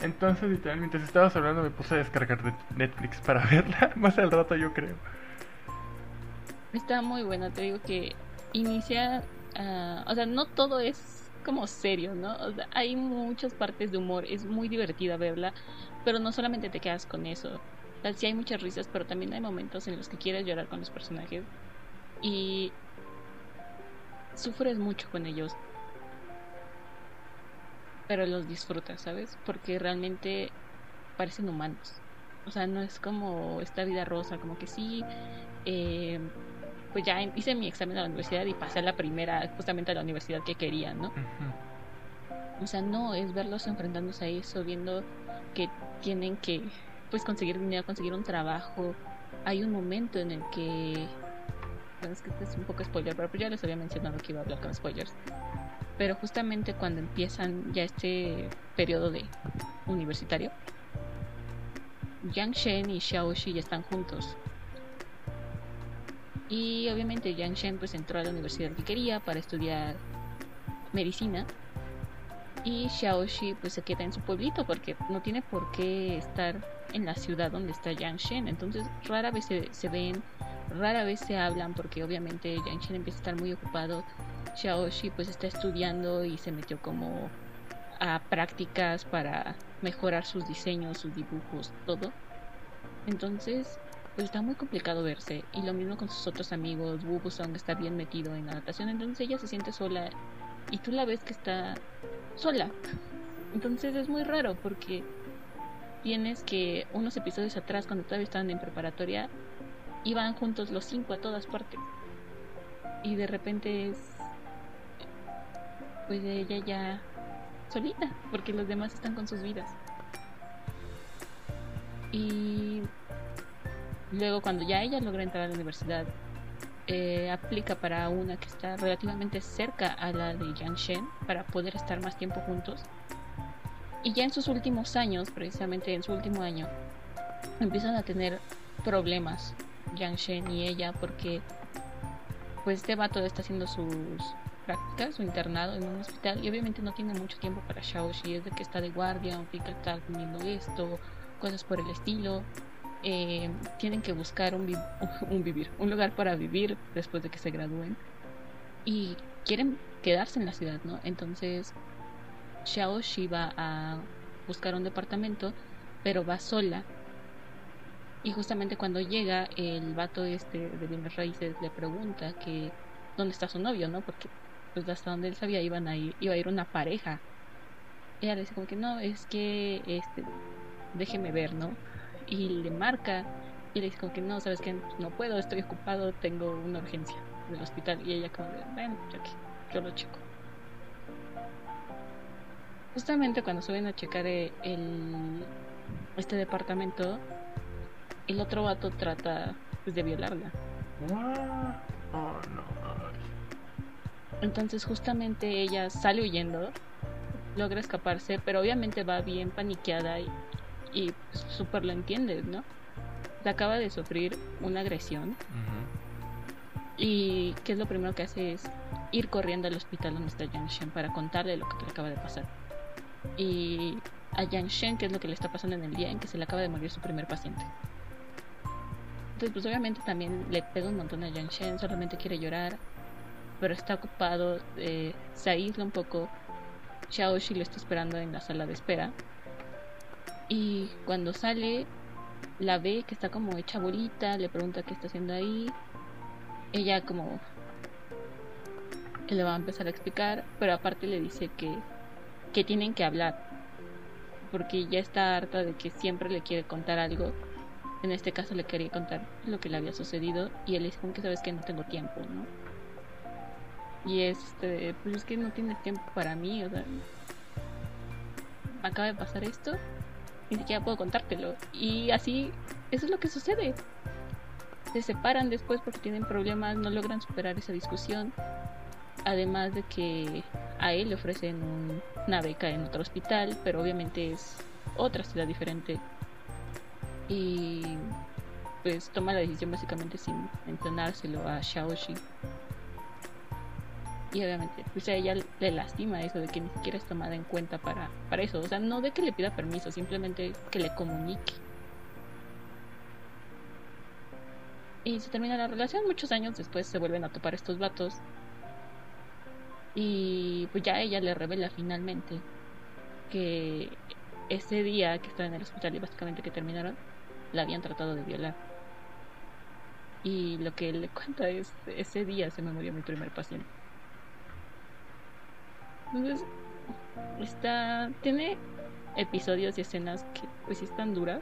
Entonces, literalmente, si estabas hablando, me puse a descargar Netflix para verla. Más al rato, yo creo. Está muy buena, te digo que inicia Ah, o sea, no todo es como serio, ¿no? O sea, hay muchas partes de humor, es muy divertida verla, pero no solamente te quedas con eso. O sí hay muchas risas, pero también hay momentos en los que quieres llorar con los personajes y sufres mucho con ellos. Pero los disfrutas, ¿sabes? Porque realmente parecen humanos. O sea, no es como esta vida rosa, como que sí, eh, pues ya hice mi examen a la universidad y pasé a la primera, justamente a la universidad que quería, ¿no? O sea, no, es verlos enfrentándose a eso, viendo que tienen que, pues, conseguir dinero, conseguir un trabajo. Hay un momento en el que, bueno, es que este es un poco spoiler, pero pues ya les había mencionado que iba a hablar con spoilers. Pero justamente cuando empiezan ya este periodo de universitario, Yang Shen y Xiao Shi ya están juntos y obviamente Yang Shen pues entró a la universidad que quería para estudiar medicina. Y Xiaoxi pues se queda en su pueblito porque no tiene por qué estar en la ciudad donde está Yang Shen. Entonces rara vez se, ven, rara vez se hablan porque obviamente Yang Shen empieza a estar muy ocupado. Xiaoxi pues está estudiando y se metió como a prácticas para mejorar sus diseños, sus dibujos, todo. Entonces pues está muy complicado verse. Y lo mismo con sus otros amigos. Wu Song está bien metido en la natación, entonces ella se siente sola y tú la ves que está sola. Entonces es muy raro porque tienes que unos episodios atrás, cuando todavía estaban en preparatoria, iban juntos los cinco a todas partes. Y de repente es. Pues ella ya solita, porque los demás están con sus vidas. Y Luego, cuando ya ella logra entrar a la universidad, eh, aplica para una que está relativamente cerca a la de Yangshen para poder estar más tiempo juntos. Y ya en sus últimos años, precisamente en su último año, empiezan a tener problemas Yangshen y ella porque pues este vato está haciendo sus prácticas, su internado en un hospital y obviamente no tiene mucho tiempo para Xiaoxi, es de que está de guardia, o que está comiendo esto, cosas por el estilo eh, tienen que buscar un, vivir, un lugar para vivir después de que se gradúen y quieren quedarse en la ciudad, ¿no? Entonces Xiao Shi va a buscar un departamento, pero va sola. Y justamente cuando llega, el vato este de bienes raíces le pregunta que dónde está su novio, ¿no? Porque pues hasta donde él sabía iban a ir, iba a ir una pareja. Ella le dice como que no, es que este déjeme ver, ¿no? Y le marca y le dice como que no, sabes que no puedo, estoy ocupado, tengo una urgencia del hospital y ella como de, ven, yo, yo lo checo. Justamente cuando suben a checar el, este departamento, el otro vato trata pues, de violarla. Oh, no. Entonces justamente ella sale huyendo, logra escaparse, pero obviamente va bien paniqueada y, y súper lo entiendes, ¿no? Acaba de sufrir una agresión y qué es lo primero que hace es ir corriendo al hospital donde está Yang Shen para contarle lo que le acaba de pasar. Y a Yang Shen qué es lo que le está pasando en el día en que se le acaba de morir su primer paciente. Entonces, pues obviamente también le pega un montón a Yang Shen, solamente quiere llorar, pero está ocupado, eh, se aísla un poco. Xiaoxi lo está esperando en la sala de espera. Y cuando sale, la ve que está como hecha bolita, le pregunta qué está haciendo ahí. Ella como le va a empezar a explicar, pero aparte le dice que, que tienen que hablar, porque ya está harta de que siempre le quiere contar algo. En este caso le quería contar lo que le había sucedido y él dice como que sabes que no tengo tiempo, ¿no? Y este, pues es que no tienes tiempo para mí, o sea, acaba de pasar esto, ni siquiera puedo contártelo. Y así, eso es lo que sucede. Se separan después porque tienen problemas, no logran superar esa discusión. Además de que a él le ofrecen una beca en otro hospital, pero obviamente es otra ciudad diferente. Y pues toma la decisión básicamente sin mencionárselo a Xiaoxi y obviamente pues a ella le lastima eso de que ni siquiera es tomada en cuenta para, para eso. O sea, no de que le pida permiso, simplemente que le comunique. Y se termina la relación, muchos años después se vuelven a topar estos vatos. Y pues ya ella le revela finalmente que ese día que estaba en el hospital y básicamente que terminaron, la habían tratado de violar. Y lo que él le cuenta es, ese día se me murió mi primer paciente. Entonces, está. Tiene episodios y escenas que, pues, sí están duras.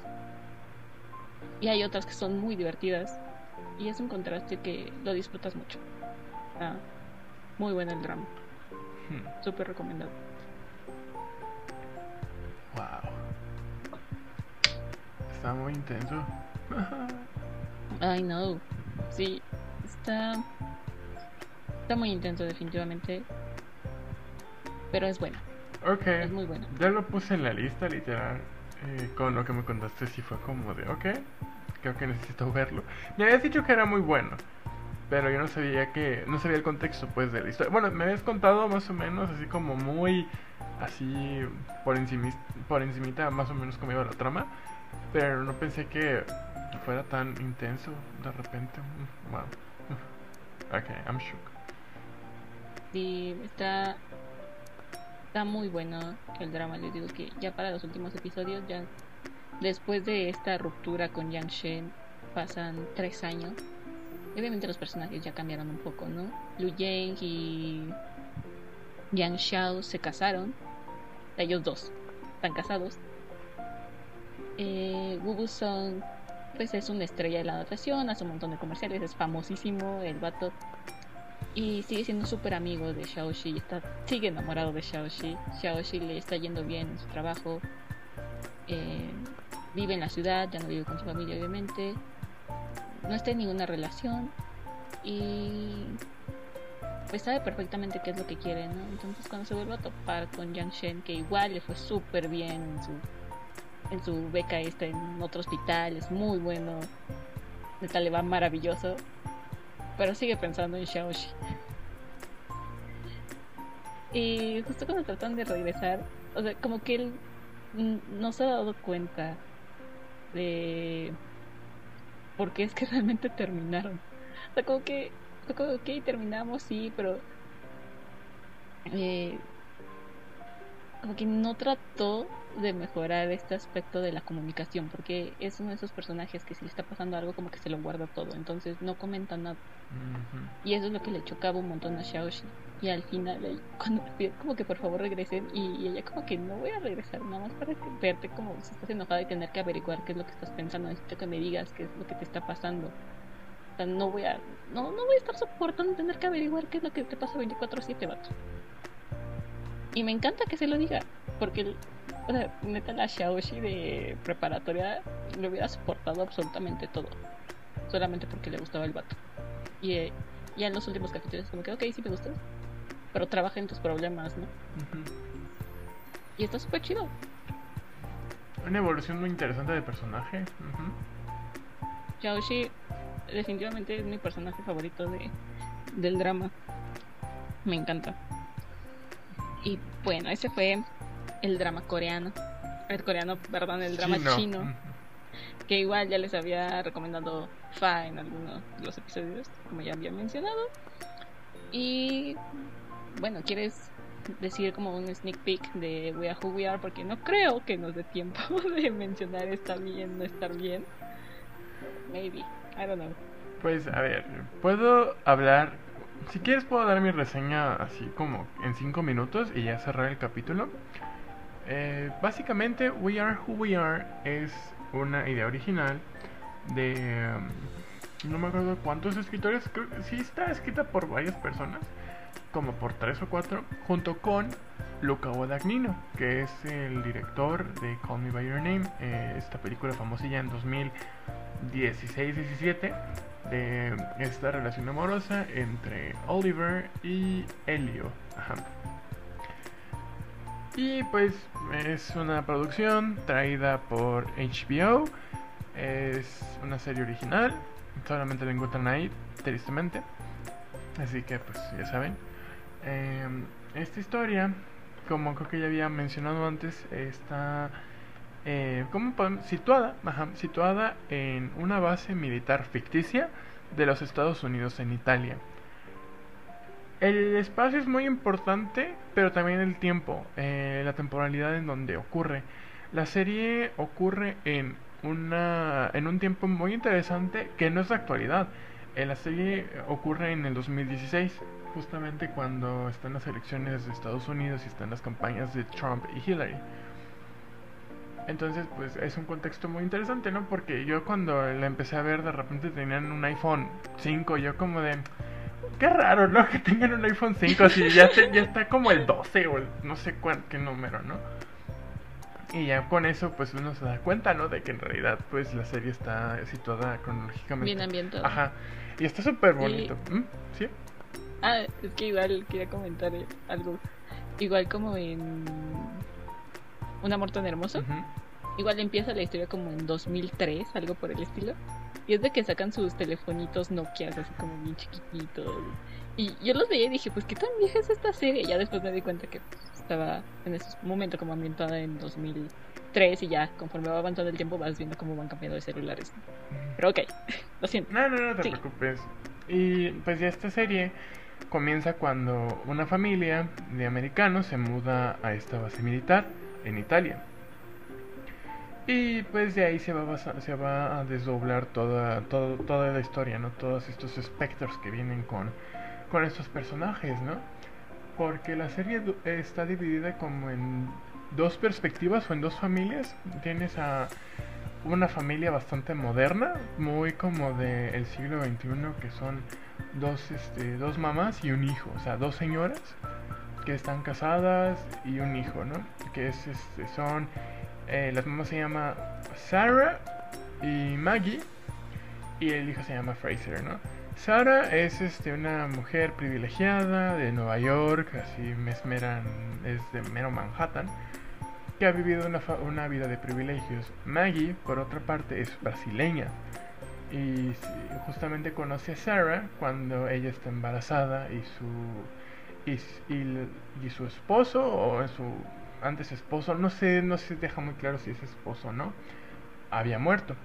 Y hay otras que son muy divertidas. Y es un contraste que lo disfrutas mucho. Está muy bueno el drama. Hmm. Súper recomendado. Wow. Está muy intenso. I know. Sí, está. Está muy intenso, definitivamente pero es bueno. Ok. Es muy bueno. Ya lo puse en la lista, literal. Eh, con lo que me contaste, sí fue como de, ok, creo que necesito verlo. Me habías dicho que era muy bueno, pero yo no sabía que, no sabía el contexto, pues, de la historia. Bueno, me habías contado más o menos, así como muy, así, por, encima, por encimita, más o menos como iba la trama, pero no pensé que fuera tan intenso de repente. Mm, wow. Ok, I'm shook. Sí, está está muy bueno el drama. Les digo que ya para los últimos episodios, ya después de esta ruptura con Yang Shen, pasan tres años. obviamente los personajes ya cambiaron un poco, ¿no? Lu Yang y Yang Xiao se casaron. Ellos dos están casados. Eh, Wu Song pues es una estrella de la natación, hace un montón de comerciales, es famosísimo el vato y sigue siendo súper amigo de Xiaoxi, está, sigue enamorado de Xiaoxi. Xiaoxi le está yendo bien en su trabajo, eh, vive en la ciudad, ya no vive con su familia obviamente, no está en ninguna relación y pues sabe perfectamente qué es lo que quiere, ¿no? Entonces cuando se vuelve a topar con Yang Shen, que igual le fue súper bien en su, en su beca esta en otro hospital, es muy bueno, neta le va maravilloso, pero sigue pensando en Xiaoxi. Y justo cuando tratan de regresar, o sea, como que él no se ha dado cuenta de por qué es que realmente terminaron. O sea, como que, como, ok, terminamos, sí, pero eh, como que no trató de mejorar este aspecto de la comunicación, porque es uno de esos personajes que si le está pasando algo como que se lo guarda todo, entonces no comenta nada. Y eso es lo que le chocaba un montón a Xiaoxi. Y al final, cuando te pide como que por favor regresen, y, ella como que no voy a regresar, nada más para verte como si estás enojada y tener que averiguar qué es lo que estás pensando, necesito que me digas qué es lo que te está pasando. O sea, no voy a, no, no voy a estar soportando tener que averiguar qué es lo que te pasa 24-7, vato. Y me encanta que se lo diga, porque o sea, neta la Xiaoxi de preparatoria le hubiera soportado absolutamente todo. solamente porque le gustaba el vato. Y eh, ya en los últimos capítulos, como que, ok, sí me gustas, pero trabaja en tus problemas, ¿no? Y está súper chido. Una evolución muy interesante de personaje. Yaoshi definitivamente es mi personaje favorito de, del drama. Me encanta. Y bueno, ese fue el drama coreano. El coreano, perdón, el drama chino. Que igual ya les había recomendado Fa en algunos de los episodios, como ya había mencionado. Y bueno, ¿quieres decir como un sneak peek de We Are Who We Are? Porque no creo que nos dé tiempo de mencionar está bien, no estar bien. Maybe, I don't know. Pues a ver, puedo hablar. Si quieres, puedo dar mi reseña así como en 5 minutos y ya cerrar el capítulo. Eh, básicamente, We Are Who We Are es una idea original de. Um, no me acuerdo cuántos escritores. Creo que sí está escrita por varias personas, como por tres o cuatro, junto con Luca Guadagnino, que es el director de Call Me By Your Name, eh, esta película famosilla en 2016-17 de esta relación amorosa entre Oliver y Elio. Y pues es una producción traída por HBO. Es una serie original. Solamente la encuentran ahí, tristemente. Así que pues ya saben. Em, esta historia, como creo que ya había mencionado antes, está eh, ¿cómo situada, situada en una base militar ficticia de los Estados Unidos en Italia. El espacio es muy importante, pero también el tiempo, eh, la temporalidad en donde ocurre. La serie ocurre en, una, en un tiempo muy interesante que no es la actualidad. Eh, la serie ocurre en el 2016, justamente cuando están las elecciones de Estados Unidos y están las campañas de Trump y Hillary. Entonces, pues es un contexto muy interesante, ¿no? Porque yo cuando la empecé a ver, de repente tenían un iPhone 5, yo como de qué raro, ¿no? Que tengan un iPhone 5 así, ya, ya está como el 12 o el no sé cuál, qué número, ¿no? Y ya con eso, pues uno se da cuenta, ¿no? De que en realidad, pues la serie está situada cronológicamente. Bien ambientada. Ajá. Y está súper bonito. ¿Mm? ¿Sí? Ah, es que igual quería comentar algo. Igual como en Un amor tan hermoso. Igual empieza la historia como en 2003, algo por el estilo. Y es de que sacan sus telefonitos Nokia, así como bien chiquititos. Y yo los veía y dije, pues qué tan vieja es esta serie. Y ya después me di cuenta que pues, estaba en ese momento como ambientada en 2003 y ya conforme va avanzando el tiempo vas viendo cómo van cambiando de celulares. Pero ok, lo siento. No, no, no te preocupes. Y pues ya esta serie comienza cuando una familia de americanos se muda a esta base militar en Italia. Y pues de ahí se va a, se va a desdoblar toda, toda la historia, ¿no? Todos estos espectros que vienen con, con estos personajes, ¿no? Porque la serie está dividida como en dos perspectivas o en dos familias. Tienes a una familia bastante moderna, muy como del siglo XXI, que son dos, este, dos mamás y un hijo, o sea, dos señoras que están casadas y un hijo, ¿no? Que es, este, son eh, las mamás se llama Sarah y Maggie. Y el hijo se llama Fraser, ¿no? Sarah es este, una mujer privilegiada de Nueva York, así mesmeran, es de mero Manhattan, que ha vivido una, una vida de privilegios. Maggie, por otra parte, es brasileña y justamente conoce a Sarah cuando ella está embarazada y su y, y, y su esposo o su antes esposo, no sé, no se deja muy claro si es esposo o no, había muerto.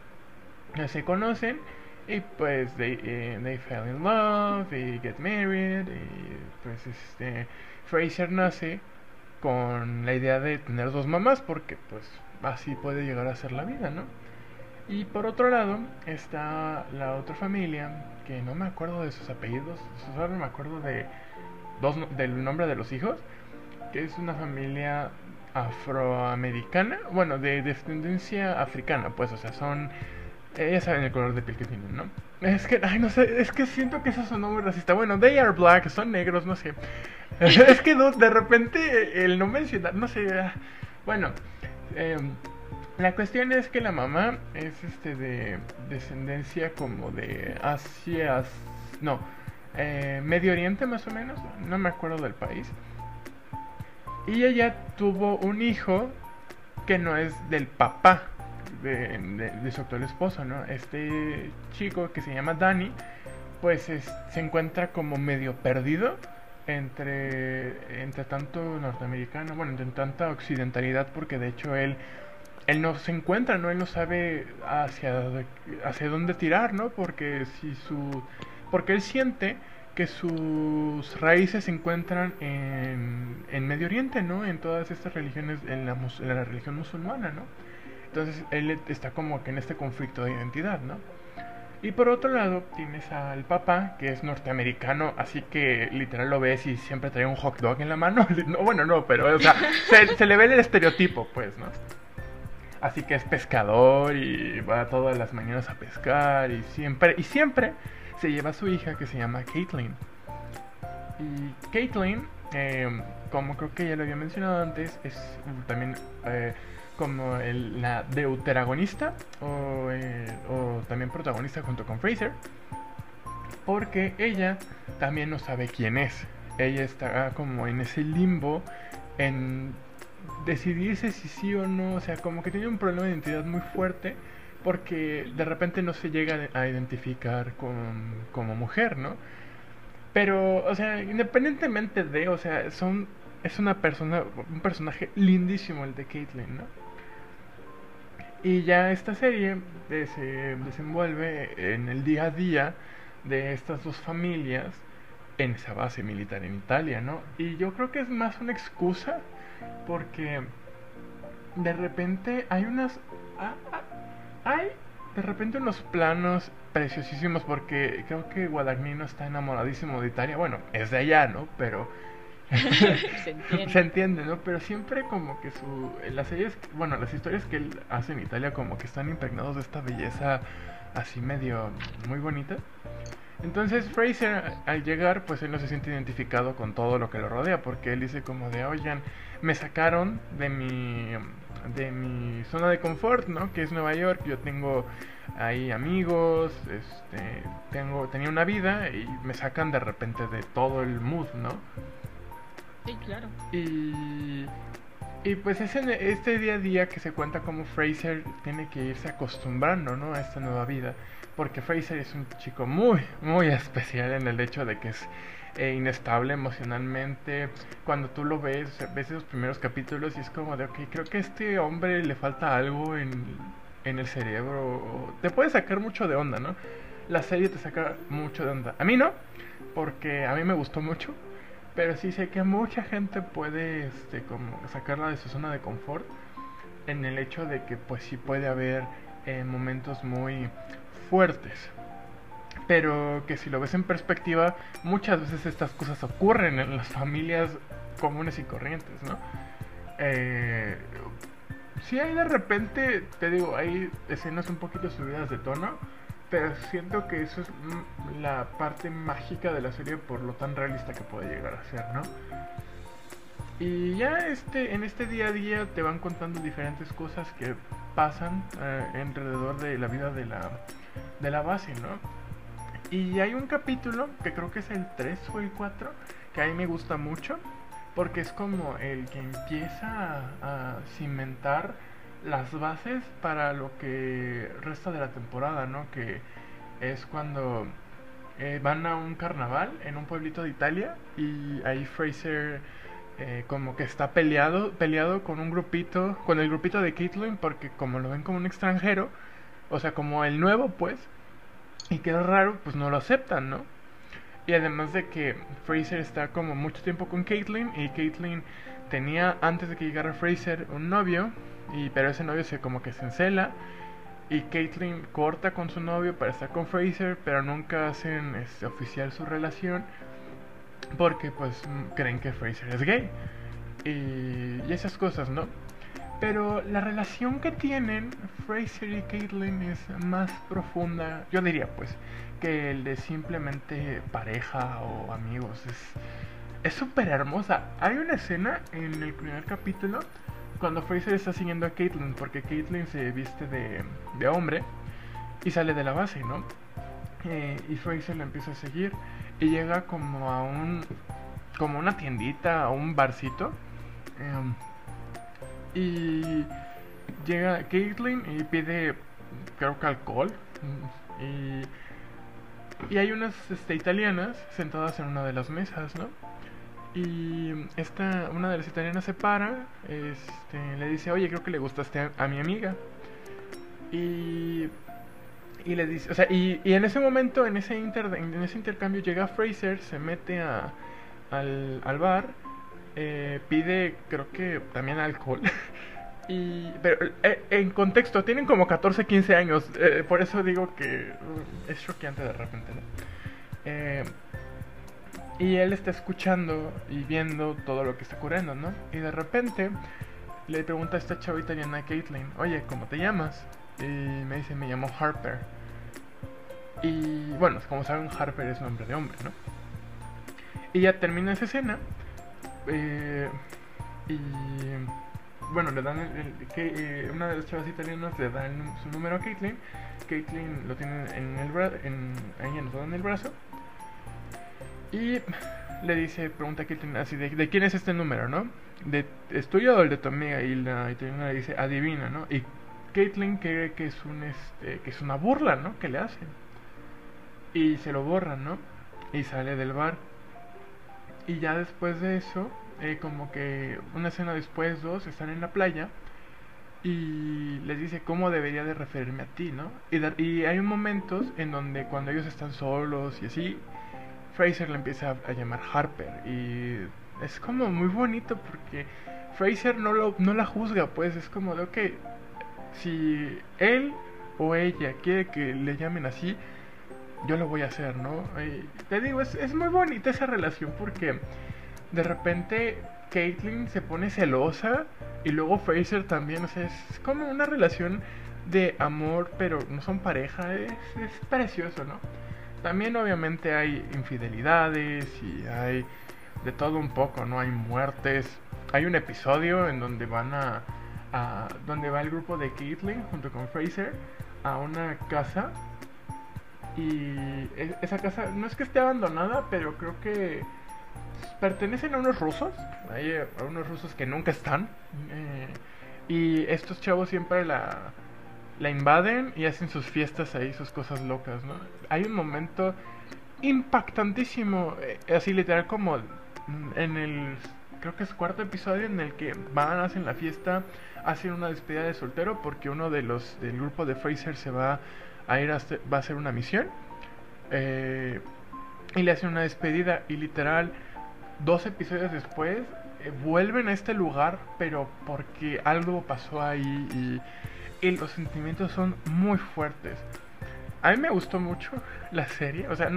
Se conocen y pues they, eh, they fell in love y get married y pues este Fraser nace con la idea de tener dos mamás porque pues así puede llegar a ser la vida, ¿no? Y por otro lado está la otra familia que no me acuerdo de sus apellidos, solo me acuerdo de dos del nombre de los hijos, que es una familia afroamericana, bueno, de descendencia africana, pues, o sea, son, eh, ya saben el color de piel que tienen, ¿no? Es que, ay, no sé, es que siento que eso sonó muy racista. Bueno, they are black, son negros, no sé. es que de repente el no mencionar, no sé, ah, bueno, em, La cuestión es que la mamá es este de descendencia como de Asia, no, eh, Medio Oriente más o menos, no me acuerdo del país. Y ella tuvo un hijo que no es del papá de, su actual esposo, ¿no? Este chico que se llama Danny, pues se encuentra como medio perdido entre, entre tanto norteamericano, bueno, entre tanta occidentalidad, porque de hecho él, él no se encuentra, ¿no? Él no sabe hacia, hacia dónde tirar, ¿no? Porque si su... Porque él siente que sus raíces se encuentran en, en Medio Oriente, ¿no? En todas estas religiones, en la, en la religión musulmana, ¿no? Entonces él está como que en este conflicto de identidad, ¿no? Y por otro lado tienes al papá, que es norteamericano, así que literal lo ves y siempre trae un hot dog en la mano. No, bueno, no, pero o sea, se, le ve el estereotipo, pues, ¿no? Así que es pescador y va todas las mañanas a pescar y siempre, y siempre se lleva a su hija que se llama Caitlin. Y Caitlin, em, como creo que ya lo había mencionado antes, es también eh, como la deuteragonista o, eh, o también protagonista junto con Fraser. Porque ella también no sabe quién es. Ella está como en ese limbo en decidirse si sí o no. O sea, como que tiene un problema de identidad muy fuerte porque de repente no se llega a identificar como mujer, ¿no? Pero, o sea, independientemente de, o sea, son, es una persona, un personaje lindísimo el de Caitlyn, ¿no? Y ya esta serie se desenvuelve en el día a día de estas dos familias en esa base militar en Italia, ¿no? Y yo creo que es más una excusa porque de repente hay unas... Ah, ah, hay de repente unos planos preciosísimos porque creo que Guadagnino está enamoradísimo de Italia. Bueno, es de allá, ¿no? Pero se, entiende. ¿no? Pero siempre como que su las series, bueno, las historias que él hace en Italia como que están impregnados de esta belleza así medio muy bonita. Entonces Fraser al llegar pues él no se siente identificado con todo lo que lo rodea porque él dice como de, "Oigan, me sacaron de mi de mi zona de confort, ¿no? Que es Nueva York. Yo tengo ahí amigos, este, tengo, tenía una vida y me sacan de repente de todo el mood, ¿no? Sí, claro. Y, y pues es en este día a día que se cuenta como Fraser tiene que irse acostumbrando, ¿no? A esta nueva vida. Porque Fraser es un chico muy, muy especial en el hecho de que es e inestable emocionalmente. Cuando tú lo ves, ves esos primeros capítulos y es como de, ok, creo que a este hombre le falta algo en, en el cerebro. Te puede sacar mucho de onda, ¿no? La serie te saca mucho de onda. A mí no, porque a mí me gustó mucho. Pero sí sé que mucha gente puede este, como sacarla de su zona de confort en el hecho de que pues sí puede haber eh, momentos muy fuertes pero que si lo ves en perspectiva, muchas veces estas cosas ocurren en las familias comunes y corrientes, ¿no? Eh, sí hay de repente, te digo, hay escenas un poquito subidas de tono, pero siento que eso es la parte mágica de la serie por lo tan realista que puede llegar a ser, ¿no? Y ya este, en este día a día te van contando diferentes cosas que pasan eh, alrededor de la vida de la, de la base, ¿no? Y hay un capítulo, que creo que es el 3 o el 4, que a mí me gusta mucho, porque es como el que empieza a, cimentar las bases para lo que resta de la temporada, ¿no? Que es cuando eh, van a un carnaval en un pueblito de Italia y ahí Fraser eh, como que está peleado, peleado con un grupito, con el grupito de Caitlyn, porque como lo ven como un extranjero, o sea, como el nuevo, pues, y que es raro, pues no lo aceptan, ¿no? Y además de que Fraser está como mucho tiempo con Caitlyn y Caitlyn tenía antes de que llegara Fraser un novio, y pero ese novio se como que se encela y Caitlyn corta con su novio para estar con Fraser, pero nunca hacen este, oficial su relación porque pues creen que Fraser es gay. Y, y esas cosas, ¿no? Pero la relación que tienen Fraser y Caitlyn es más profunda, yo diría pues, que el de simplemente pareja o amigos. Es es súper hermosa. Hay una escena en el primer capítulo cuando Fraser está siguiendo a Caitlyn, porque Caitlyn se viste de, de hombre y sale de la base, ¿no? Eh, y Fraser la empieza a seguir y llega como a un como una tiendita a un barcito em, y llega Caitlyn y pide creo que alcohol y, y hay unas este, italianas sentadas en una de las mesas, ¿no? Y esta, una de las italianas se para, este, le dice, oye, creo que le gustaste a, mi amiga. Y, y le dice, o sea, y, y en ese momento, en ese, inter, en ese intercambio, llega Fraser, se mete a, al, al bar, eh, pide, creo que también alcohol. y, pero eh, en contexto, tienen como 14, 15 años, eh, por eso digo que uh, es choqueante de repente, ¿no? Y él está escuchando y viendo todo lo que está ocurriendo, ¿no? Y de repente le pregunta a esta chava italiana Caitlyn, oye, ¿cómo te llamas? Y me dice, me llamo Harper. Y bueno, como saben, Harper es nombre de hombre, ¿no? Y ya termina esa escena. Eh, y bueno, le dan el, eh, una de las chavas italianas le da su número a Caitlyn. Caitlyn lo tiene en el, bra en, el brazo. Y le dice, pregunta a así, de, quién es este número, no? De, ¿Es tuyo o el de tu amiga? Y la italiana le dice, adivina, ¿no? Y Caitlyn cree que es, un, este, que es una burla, ¿no? Que le hacen. Y se lo borran, ¿no? Y sale del bar. Y ya después de eso, eh, como que una escena después, dos, están en la playa. Y les dice cómo debería de referirme a ti, ¿no? Y, y hay momentos en donde cuando ellos están solos y así, Fraser le empieza a, llamar Harper y es como muy bonito porque Fraser no, lo, no la juzga, pues es como de, ok, si él o ella quiere que le llamen así, yo lo voy a hacer, ¿no? te digo, es, es, muy bonita esa relación porque de repente Caitlyn se pone celosa y luego Fraser también, o sea, es como una relación de amor, pero no son pareja, es, es precioso, ¿no? También obviamente hay infidelidades y hay de todo un poco, ¿no? Hay muertes. Hay un episodio en donde van a, donde va el grupo de Caitlyn junto con Fraser a una casa y e, esa casa no es que esté abandonada, pero creo que pertenecen a unos rusos, hay a unos rusos que nunca están eh, y estos chavos siempre la la invaden y hacen sus fiestas ahí, sus cosas locas, ¿no? Hay un momento impactantísimo, eh, así literal como en el, creo que es cuarto episodio en el que van, hacen la fiesta, hacen una despedida de soltero porque uno de los del grupo de Fraser se va a ir a va a hacer una misión eh, y le hacen una despedida y literal dos episodios después eh, vuelven a este lugar pero porque algo pasó ahí y los sentimientos son muy fuertes. A mí me gustó mucho la serie, o sea,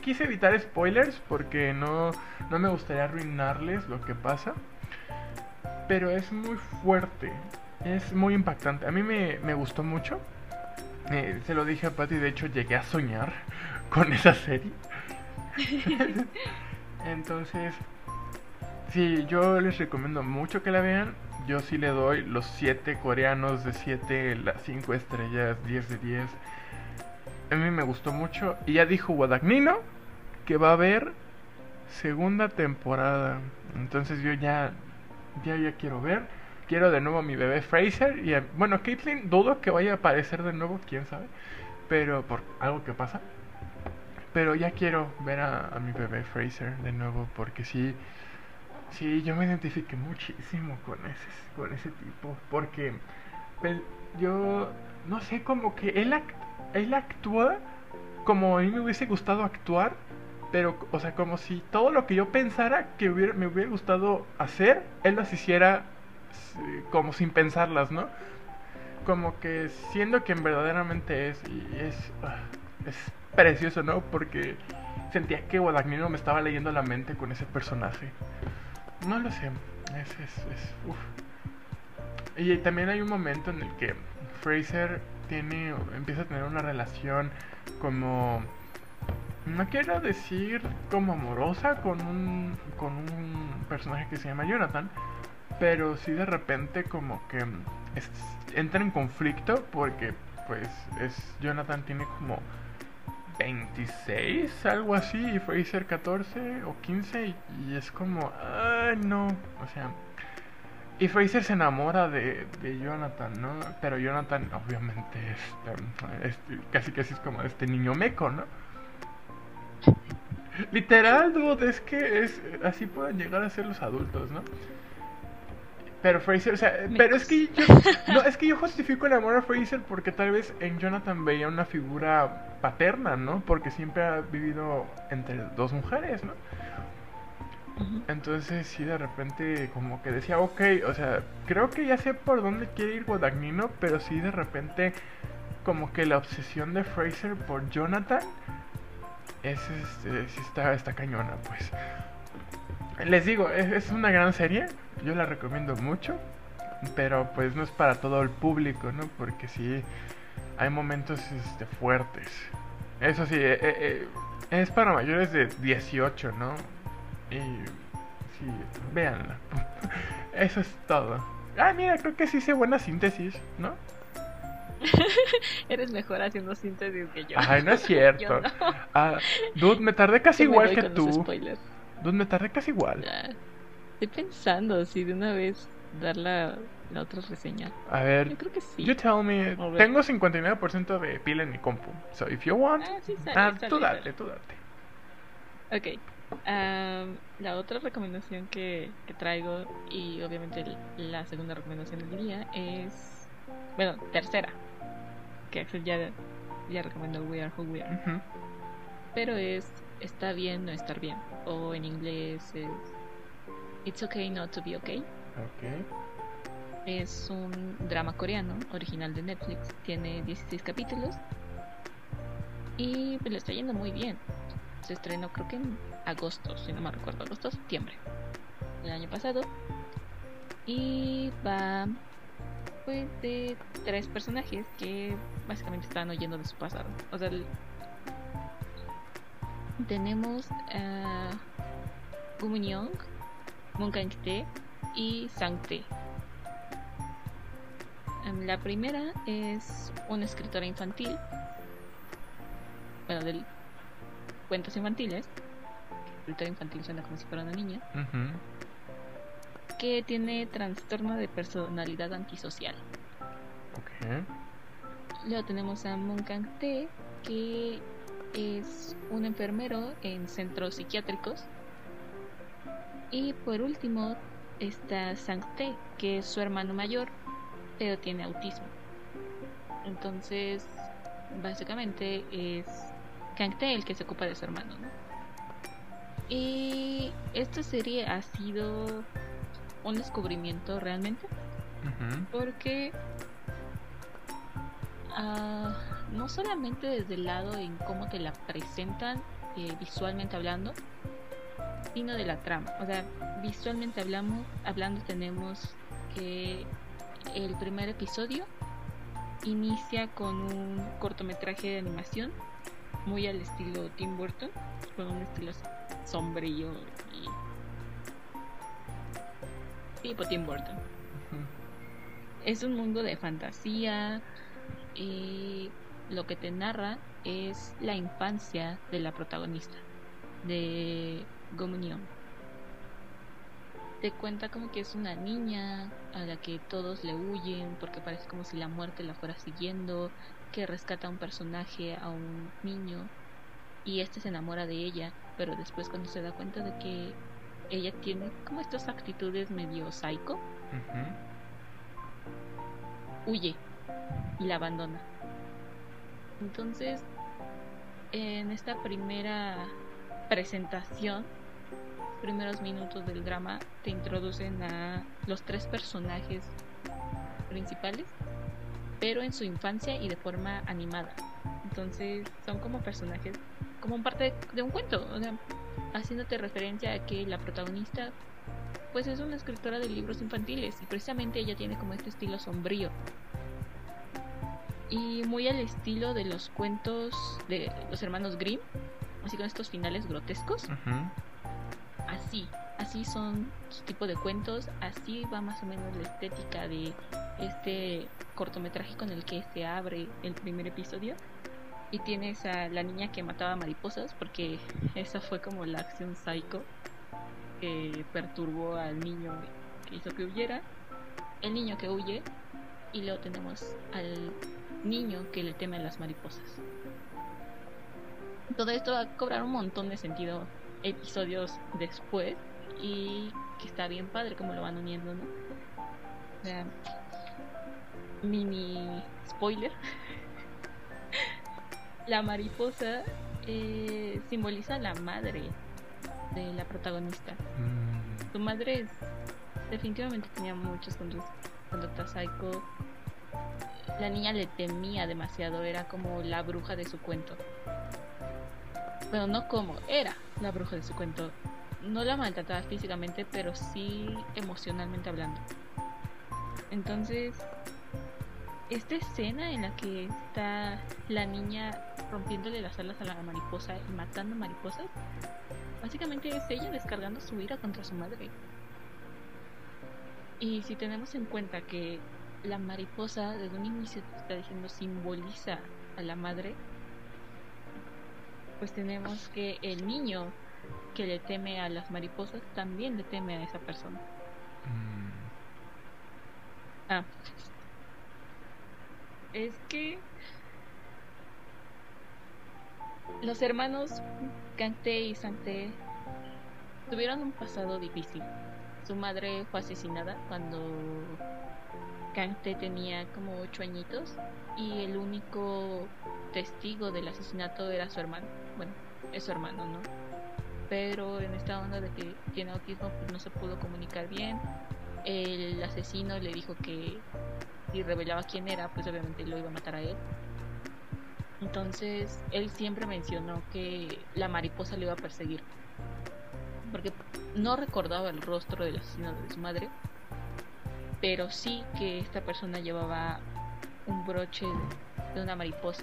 quise evitar spoilers porque no, no me gustaría arruinarles lo que pasa, pero es muy fuerte, es muy impactante. A mí me, me gustó mucho, eh, se lo dije a Patty, de hecho llegué a soñar con esa serie. Entonces, sí, yo les recomiendo mucho que la vean yo sí le doy los 7 coreanos de 7, las 5 estrellas, 10 de 10. A mí me gustó mucho. Y ya dijo Guadagnino que va a haber segunda temporada. Entonces yo ya, ya, ya quiero ver. Quiero de nuevo a mi bebé Fraser. Y bueno, Caitlyn dudo que vaya a aparecer de nuevo, quién sabe. Pero por algo que pasa. Pero ya quiero ver a, mi bebé Fraser de nuevo porque sí Sí, yo me identifiqué muchísimo con ese, con ese tipo, porque pues, yo, no sé, como que él, él actúa como a mí me hubiese gustado actuar, pero, o sea, como si todo lo que yo pensara que me hubiera gustado hacer, él las hiciera como sin pensarlas, ¿no? Como que siendo quien verdaderamente es, y es, ah, es precioso, ¿no? Porque sentía que Guadagnino me estaba leyendo la mente con ese personaje. No lo sé. Es, es. Y también hay un momento en el que Fraser tiene empieza a tener una relación como no quiero decir como amorosa con un con un personaje que se llama Jonathan, pero sí de repente como que mm, es- entra en conflicto porque pues es Jonathan tiene como 26, algo así, y Fraser 14 o 15 y, es como, ay no, o sea, y Fraser se enamora de, de Jonathan, ¿no? Pero Jonathan obviamente es, casi casi es como este niño meco, ¿no? Literal, dude, es que es así pueden llegar a ser los adultos, ¿no? Pero Fraser, o sea, pero es que yo, no, es que yo justifico el amor a Fraser porque tal vez en Jonathan veía una figura paterna, ¿no? Porque siempre ha vivido entre dos mujeres, ¿no? Entonces sí de repente como que decía, ok, o sea, creo que ya sé por dónde quiere ir Guadagnino, pero sí de repente como que la obsesión de Fraser por Jonathan es este, sí está, está cañona, pues. Les digo, es, es una gran serie, yo la recomiendo mucho, pero pues no es para todo el público, ¿no? Porque sí hay momentos este, fuertes. Eso sí, eh, eh, eh, es para mayores de 18, ¿no? Y sí, véanla. Eso es todo. Ah, mira, creo que sí hice buena síntesis, ¿no? Eres mejor haciendo síntesis que yo. Ay, no es cierto. no. Ah, dude, me tardé casi igual que tú. Spoilers. Dude, me tardé casi igual. Ya. Estoy pensando si de una vez dar la, la otra reseña. A Yo ver, creo que sí. you tell me. Tengo 59% de pila en mi compu. So, if you want. Ah, sí, sale, Ah, sale, tú sale. date, tú date. Ok. Am, la otra recomendación que, que traigo, y obviamente la segunda recomendación del día, es. Bueno, tercera. Que Axel ya, ya recomendó We Are Who We Are. Ujú. Pero es Está bien no estar bien. O en inglés es It's okay not to be okay. Ok. Es un drama coreano, original de Netflix. Tiene 16 capítulos. Y pues le está yendo muy bien. Se estrenó creo que en agosto, si no me recuerdo, agosto, septiembre del año pasado. Y va pues de tres personajes que básicamente están oyendo de su pasado. O sea, tenemos a Gu Young, Moon Kang-tae y Sang-tae. Em, La primera es una escritora infantil, bueno, de cuentos infantiles. Escritora infantil suena como si fuera una niña, que tiene trastorno de personalidad antisocial. Ok. Luego tenemos a Moon Kang-tae, que es un enfermero en centros psiquiátricos. Y por último está Sang-tae, que es su hermano mayor, pero tiene autismo. Entonces, básicamente es Kang-tae el que se ocupa de su hermano, ¿no? Y esta serie ha sido un descubrimiento realmente porque ah, no solamente desde el lado en cómo te la presentan eh, visualmente hablando, sino de la trama. O sea, visualmente hablamos, hablando tenemos que el primer episodio inicia con un cortometraje de animación muy al estilo Tim Burton, con un estilo sombrío y tipo Tim Burton es un mundo de fantasía y lo que te narra es la infancia de la protagonista de Gomunion. Te cuenta como que es una niña a la que todos le huyen porque parece como si la muerte la fuera siguiendo, que rescata a un personaje, a un niño, y este se enamora de ella, pero después cuando se da cuenta de que ella tiene como estas actitudes medio psycho, huye y la abandona. Entonces, en esta primera presentación, primeros minutos del drama, te introducen a los tres personajes principales, pero en su infancia y de forma animada. Entonces, son como personajes, como parte de un cuento, o sea, haciéndote referencia a que la protagonista pues es una escritora de libros infantiles y precisamente ella tiene como este estilo sombrío y muy al estilo de los cuentos de los hermanos Grimm, así con estos finales grotescos, así, así son su tipo de cuentos, así va más o menos la estética de este cortometraje con el que se abre el primer episodio. Y tienes a la niña que mataba mariposas, porque esa fue como la acción psycho que perturbó al niño que hizo que huyera. El niño que huye, y luego tenemos al niño que le teme a las mariposas. Todo esto va a cobrar un montón de sentido episodios después y que está bien padre como lo van uniendo, ¿no? O sea, mini spoiler. la mariposa eh, simboliza la madre de la protagonista. Mm, Su madre es- definitivamente tenía muchas conductas conductas psycho. La niña le temía demasiado, era como la bruja de su cuento. Bueno, no como, era la bruja de su cuento. No la maltrataba físicamente, pero sí emocionalmente hablando. Entonces, esta escena en la que está la niña rompiéndole las alas a la mariposa y matando mariposas, básicamente es ella descargando su ira contra su madre. Y si tenemos en cuenta que la mariposa desde un inicio te está diciendo simboliza a la madre, pues tenemos que el niño que le teme a las mariposas también le teme a esa persona. mm, Ah. Es que los hermanos Kangte y Sangte tuvieron un pasado difícil. Su madre fue asesinada cuando Kangte tenía como ocho añitos y el único testigo del asesinato era su hermano. Bueno, es su hermano, ¿no? Pero en esta onda de que tiene autismo, pues no se pudo comunicar bien. El asesino le dijo que si revelaba quién era, pues obviamente lo iba a matar a él. Entonces, él siempre mencionó que la mariposa le iba a perseguir. Porque no recordaba el rostro del asesino de su madre, pero sí que esta persona llevaba un broche de una mariposa.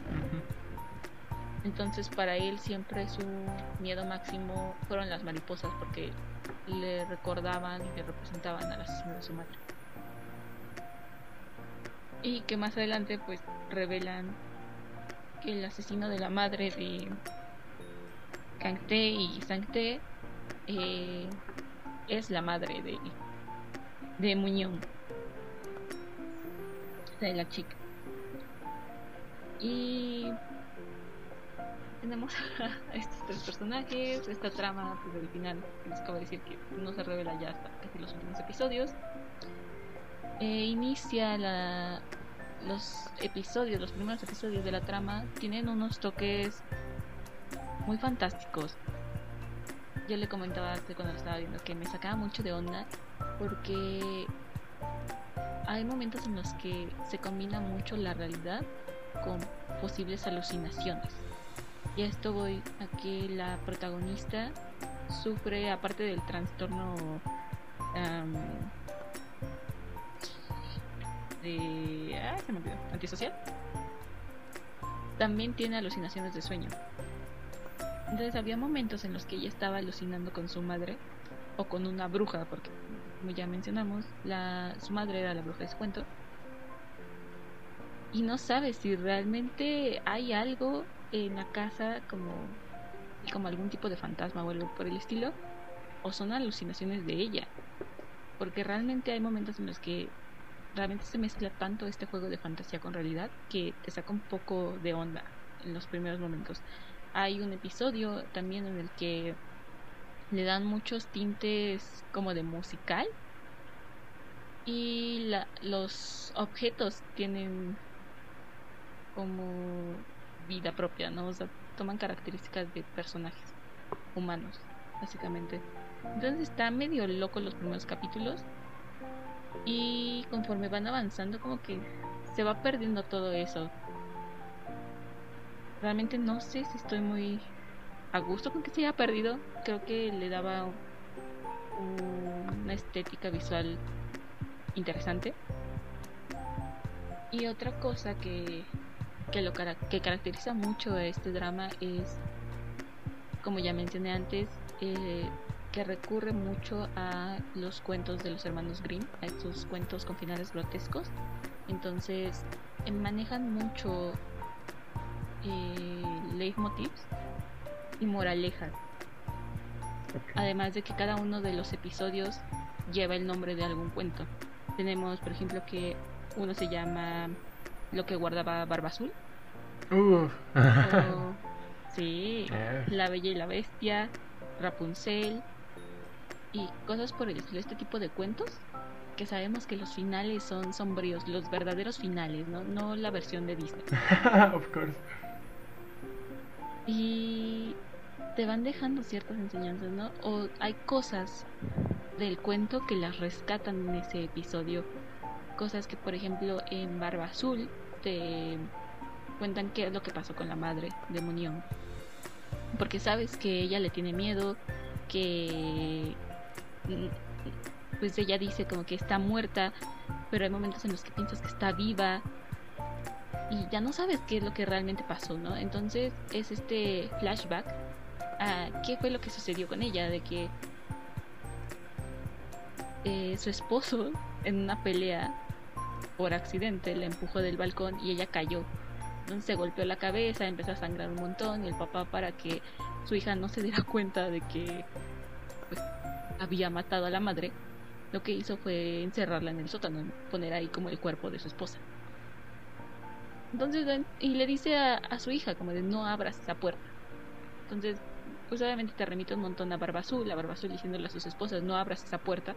Entonces para él siempre su miedo máximo fueron las mariposas porque le recordaban y le representaban al asesino de su madre. Y que más adelante pues revelan que el asesino de la madre de Kangte y Sangte eh, es la madre de, de Muñón, de la chica. Y tenemos a estos tres personajes, esta trama pues del final, que les acabo de decir que no se revela ya hasta casi los últimos episodios. Eh, inicia la, los episodios, los primeros episodios de la trama tienen unos toques muy fantásticos. Yo le comentaba antes cuando lo estaba viendo que me sacaba mucho de onda porque hay momentos en los que se combina mucho la realidad con posibles alucinaciones. Y a esto voy a que la protagonista sufre, aparte del trastorno se me. Antisocial. También tiene alucinaciones de sueño. Entonces había momentos en los que ella estaba alucinando con su madre o con una bruja, porque como ya mencionamos, la, su madre era la bruja de su cuento. Y no sabe si realmente hay algo en la casa como, como algún tipo de fantasma o algo por el estilo, o son alucinaciones de ella. Porque realmente hay momentos en los que realmente se mezcla tanto este juego de fantasía con realidad que te saca un poco de onda en los primeros momentos. Hay un episodio también en el que le dan muchos tintes como de musical y la, los objetos tienen como vida propia, ¿no? O sea, toman características de personajes humanos, básicamente. Entonces está medio loco los primeros capítulos y conforme van avanzando como que se va perdiendo todo eso. Realmente no sé si estoy muy a gusto con que se haya perdido. Creo que le daba una estética visual interesante. Y otra cosa que, que lo que caracteriza mucho a este drama es, como ya mencioné antes, eh, que recurre mucho a los cuentos de los hermanos Grimm, a estos cuentos con finales grotescos. Entonces manejan mucho eh, leitmotivs y moralejas. Además de que cada uno de los episodios lleva el nombre de algún cuento. Tenemos, por ejemplo, que uno se llama Lo que guardaba Barba Azul. sí, La Bella y la Bestia, Rapunzel y cosas por el estilo. Este tipo de cuentos que sabemos que los finales son sombríos, los verdaderos finales, no, no la versión de Disney. of course. Y te van dejando ciertas enseñanzas, ¿no? O hay cosas del cuento que las rescatan en ese episodio. Cosas que, por ejemplo, en Barba Azul te cuentan qué es lo que pasó con la madre de Munión. Porque sabes que ella le tiene miedo, que pues ella dice como que está muerta, pero hay momentos en los que piensas que está viva y ya no sabes qué es lo que realmente pasó, ¿no? Entonces es este flashback qué fue lo que sucedió con ella, de que eh, su esposo en una pelea por accidente le empujó del balcón y ella cayó. Entonces se golpeó la cabeza, empezó a sangrar un montón y el papá para que su hija no se diera cuenta de que pues, había matado a la madre, lo que hizo fue encerrarla en el sótano, poner ahí como el cuerpo de su esposa. Entonces, y le dice a, a su hija como de no abras esa puerta. Entonces, pues obviamente te remite un montón a Barba Azul, a Barba Azul diciéndole a sus esposas no abras esa puerta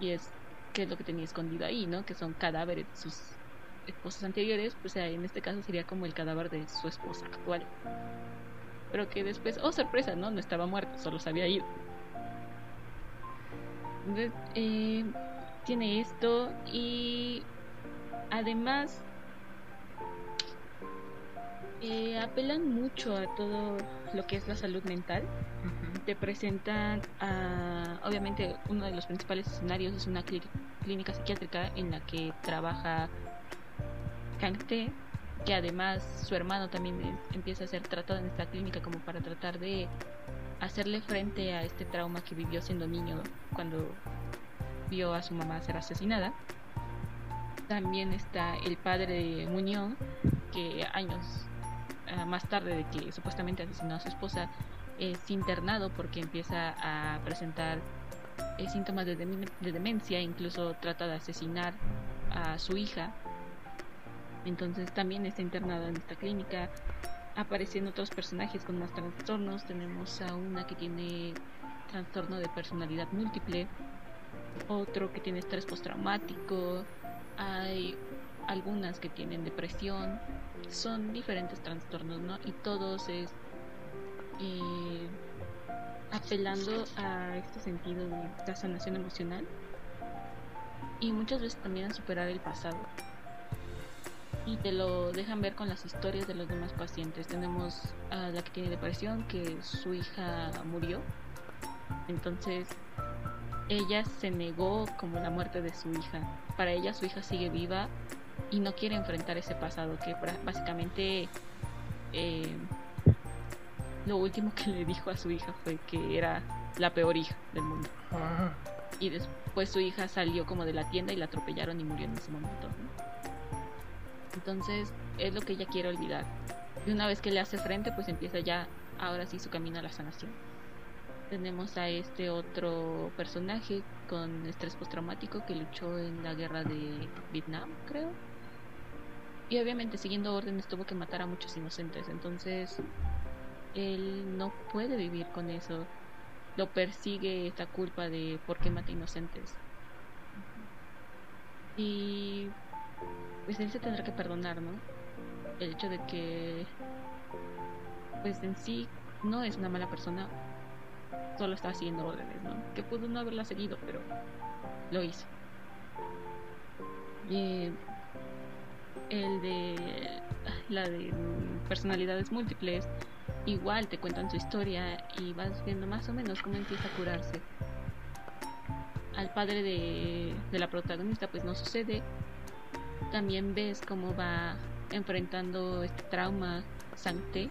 y es que es lo que tenía escondido ahí, ¿no? Que son cadáveres de sus esposas anteriores, pues en este caso sería como el cadáver de su esposa actual. Pero que después, oh sorpresa, ¿no? No estaba muerto, solo se había ido. Entonces, eh, tiene esto y además eh, apelan mucho a todo lo que es la salud mental te presentan a, obviamente uno de los principales escenarios es una clínica psiquiátrica en la que trabaja Kang T, que además su hermano también empieza a ser tratado en esta clínica como para tratar de hacerle frente a este trauma que vivió siendo niño cuando vio a su mamá ser asesinada. También está el padre de Muñoz, que años más tarde de que supuestamente asesinó a su esposa, es internado porque empieza a presentar eh, síntomas de, de, demencia, incluso trata de asesinar a su hija. Entonces también está internado en esta clínica. Aparecen otros personajes con más trastornos. Tenemos a una que tiene trastorno de personalidad múltiple, otro que tiene estrés postraumático, hay algunas que tienen depresión. Son diferentes trastornos, ¿no? Y todos es eh, apelando a este sentido de la sanación emocional y muchas veces también a superar el pasado. Y te lo dejan ver con las historias de los demás pacientes. Tenemos a la que tiene depresión, que su hija murió. Entonces, ella se negó como la muerte de su hija. Para ella su hija sigue viva y no quiere enfrentar ese pasado que básicamente eh, lo último que le dijo a su hija fue que era la peor hija del mundo. Ah. Y después su hija salió como de la tienda y la atropellaron y murió en ese momento. Entonces es lo que ella quiere olvidar. Y una vez que le hace frente, pues empieza ya, ahora sí, su camino a la sanación. Tenemos a este otro personaje con estrés postraumático que luchó en la guerra de Vietnam, creo. Y obviamente siguiendo órdenes tuvo que matar a muchos inocentes. Entonces él no puede vivir con eso. Lo persigue esta culpa de por qué mata inocentes. Y pues él se tendrá que perdonar, ¿no? El hecho de que pues en sí no es una mala persona, solo está haciendo órdenes, ¿no? Que pudo no haberla seguido, pero lo hizo. Y el de la de personalidades múltiples igual te cuentan su historia y vas viendo más o menos cómo empieza a curarse. Al padre de, la protagonista pues no sucede. También ves cómo va enfrentando este trauma Sancté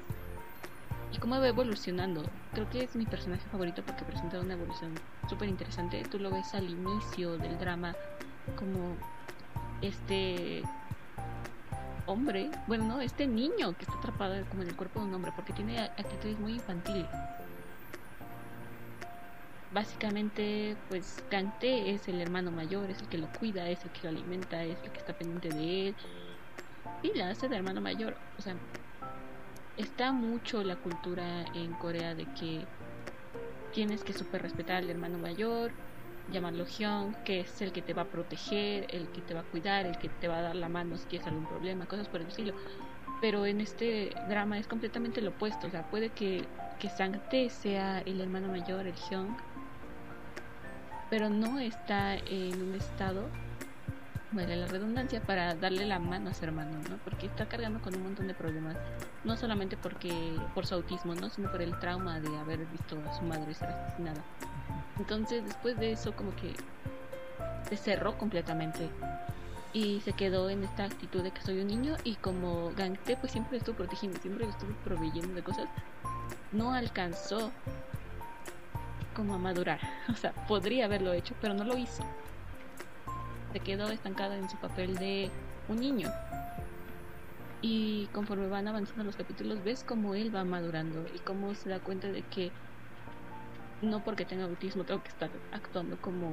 y cómo va evolucionando. Creo que es mi personaje favorito porque presenta una evolución súper interesante. Tú lo ves al inicio del drama como este hombre, bueno, no, este niño que está atrapado como en el cuerpo de un hombre porque tiene actitudes muy infantiles. Básicamente, pues Kante es el hermano mayor, es el que lo cuida, es el que lo alimenta, es el que está pendiente de él. Y la hace de hermano mayor. O sea, está mucho la cultura en Corea de que tienes que super respetar al hermano mayor, llamarlo Hyung, que es el que te va a proteger, el que te va a cuidar, el que te va a dar la mano si tienes algún problema, cosas por el estilo. Pero en este drama es completamente lo opuesto, o sea, puede que, que Sang-tae sea el hermano mayor, el Hyung, pero no está en un estado vale la redundancia, para darle la mano a su hermano, ¿no? Porque está cargando con un montón de problemas, no solamente porque por su autismo, ¿no? Sino por el trauma de haber visto a su madre ser asesinada. Entonces, después de eso, como que se cerró completamente y se quedó en esta actitud de que soy un niño y como Gangte pues siempre estuvo protegiendo, siempre lo estuvo proveyendo de cosas, no alcanzó como a madurar. O sea, podría haberlo hecho, pero no lo hizo se quedó estancada en su papel de un niño. Y conforme van avanzando los capítulos, ves cómo él va madurando y cómo se da cuenta de que no porque tenga autismo tengo que estar actuando como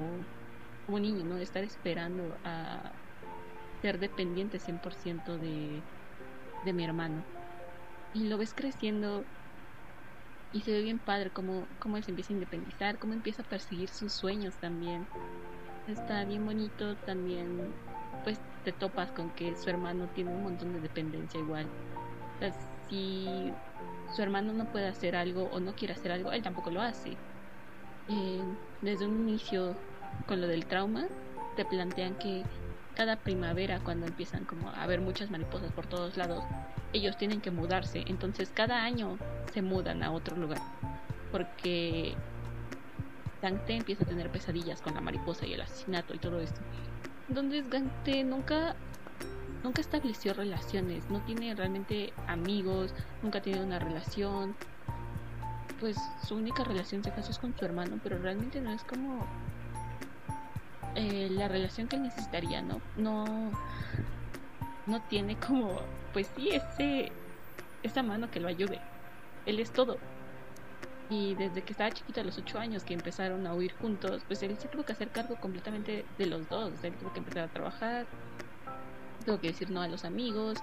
un niño, ¿no? Estar esperando a ser dependiente 100% de, de mi hermano. Y lo ves creciendo y se ve bien padre cómo, cómo él se empieza a independizar, cómo empieza a perseguir sus sueños también está bien bonito también pues te topas con que su hermano tiene un montón de dependencia igual. Si su hermano no puede hacer algo o no quiere hacer algo él tampoco lo hace. Eh, desde un inicio con lo del trauma te plantean que cada primavera cuando empiezan como a haber muchas mariposas por todos lados ellos tienen que mudarse. Entonces cada año se mudan a otro lugar porque Gangte empieza a tener pesadillas con la mariposa y el asesinato y todo esto. Entonces Gangte nunca nunca estableció relaciones, no tiene realmente amigos, nunca tiene una relación. Pues su única relación se casó es con su hermano, pero realmente no es como eh, la relación que necesitaría, ¿no? No no tiene como pues sí ese esa mano que lo ayude. Él es todo. Y desde que estaba chiquito, a los 8 años que empezaron a huir juntos, pues él se tuvo que hacer cargo completamente de los dos. él tuvo que empezar a trabajar, tuvo que decir no a los amigos.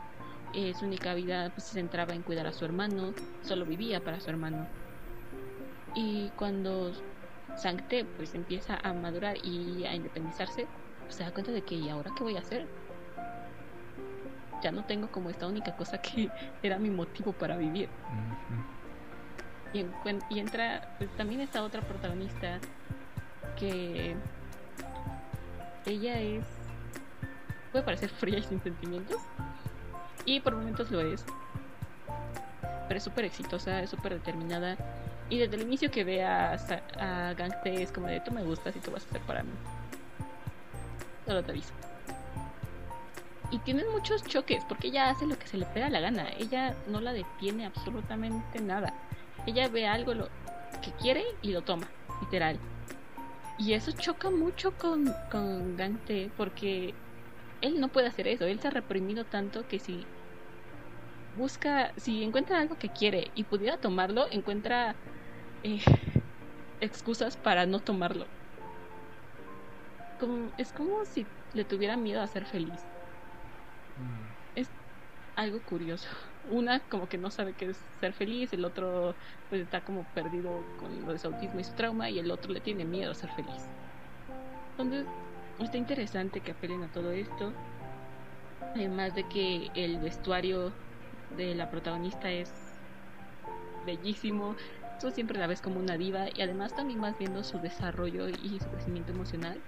Eh, su única vida pues, se centraba en cuidar a su hermano, solo vivía para su hermano. Y cuando Sancte pues empieza a madurar y a independizarse, pues, se da cuenta de que ¿y ahora qué voy a hacer? Ya no tengo como esta única cosa que era mi motivo para vivir. Y, entra pues, también esta otra protagonista que ella es puede parecer fría y sin sentimientos y por momentos lo es. Pero es súper exitosa es súper determinada y desde el inicio que ve a, a Gangte es como de tú me gustas y tú vas a ser para mí solo te aviso. Y tienen muchos choques porque ella hace lo que se le pega la gana ella no la detiene absolutamente nada ella ve algo lo que quiere y lo toma, literal. Y eso choca mucho con, con Gante porque él no puede hacer eso. Él se ha reprimido tanto que si busca, si encuentra algo que quiere y pudiera tomarlo, encuentra eh, excusas para no tomarlo. Como, es como si le tuviera miedo a ser feliz. Mm. Es algo curioso una como que no sabe qué es ser feliz, el otro pues está como perdido con lo de su autismo y su trauma y el otro le tiene miedo a ser feliz. Entonces, está interesante que apelen a todo esto. Además de que el vestuario de la protagonista es bellísimo. Tú siempre la ves como una diva y además también vas viendo su desarrollo y su crecimiento emocional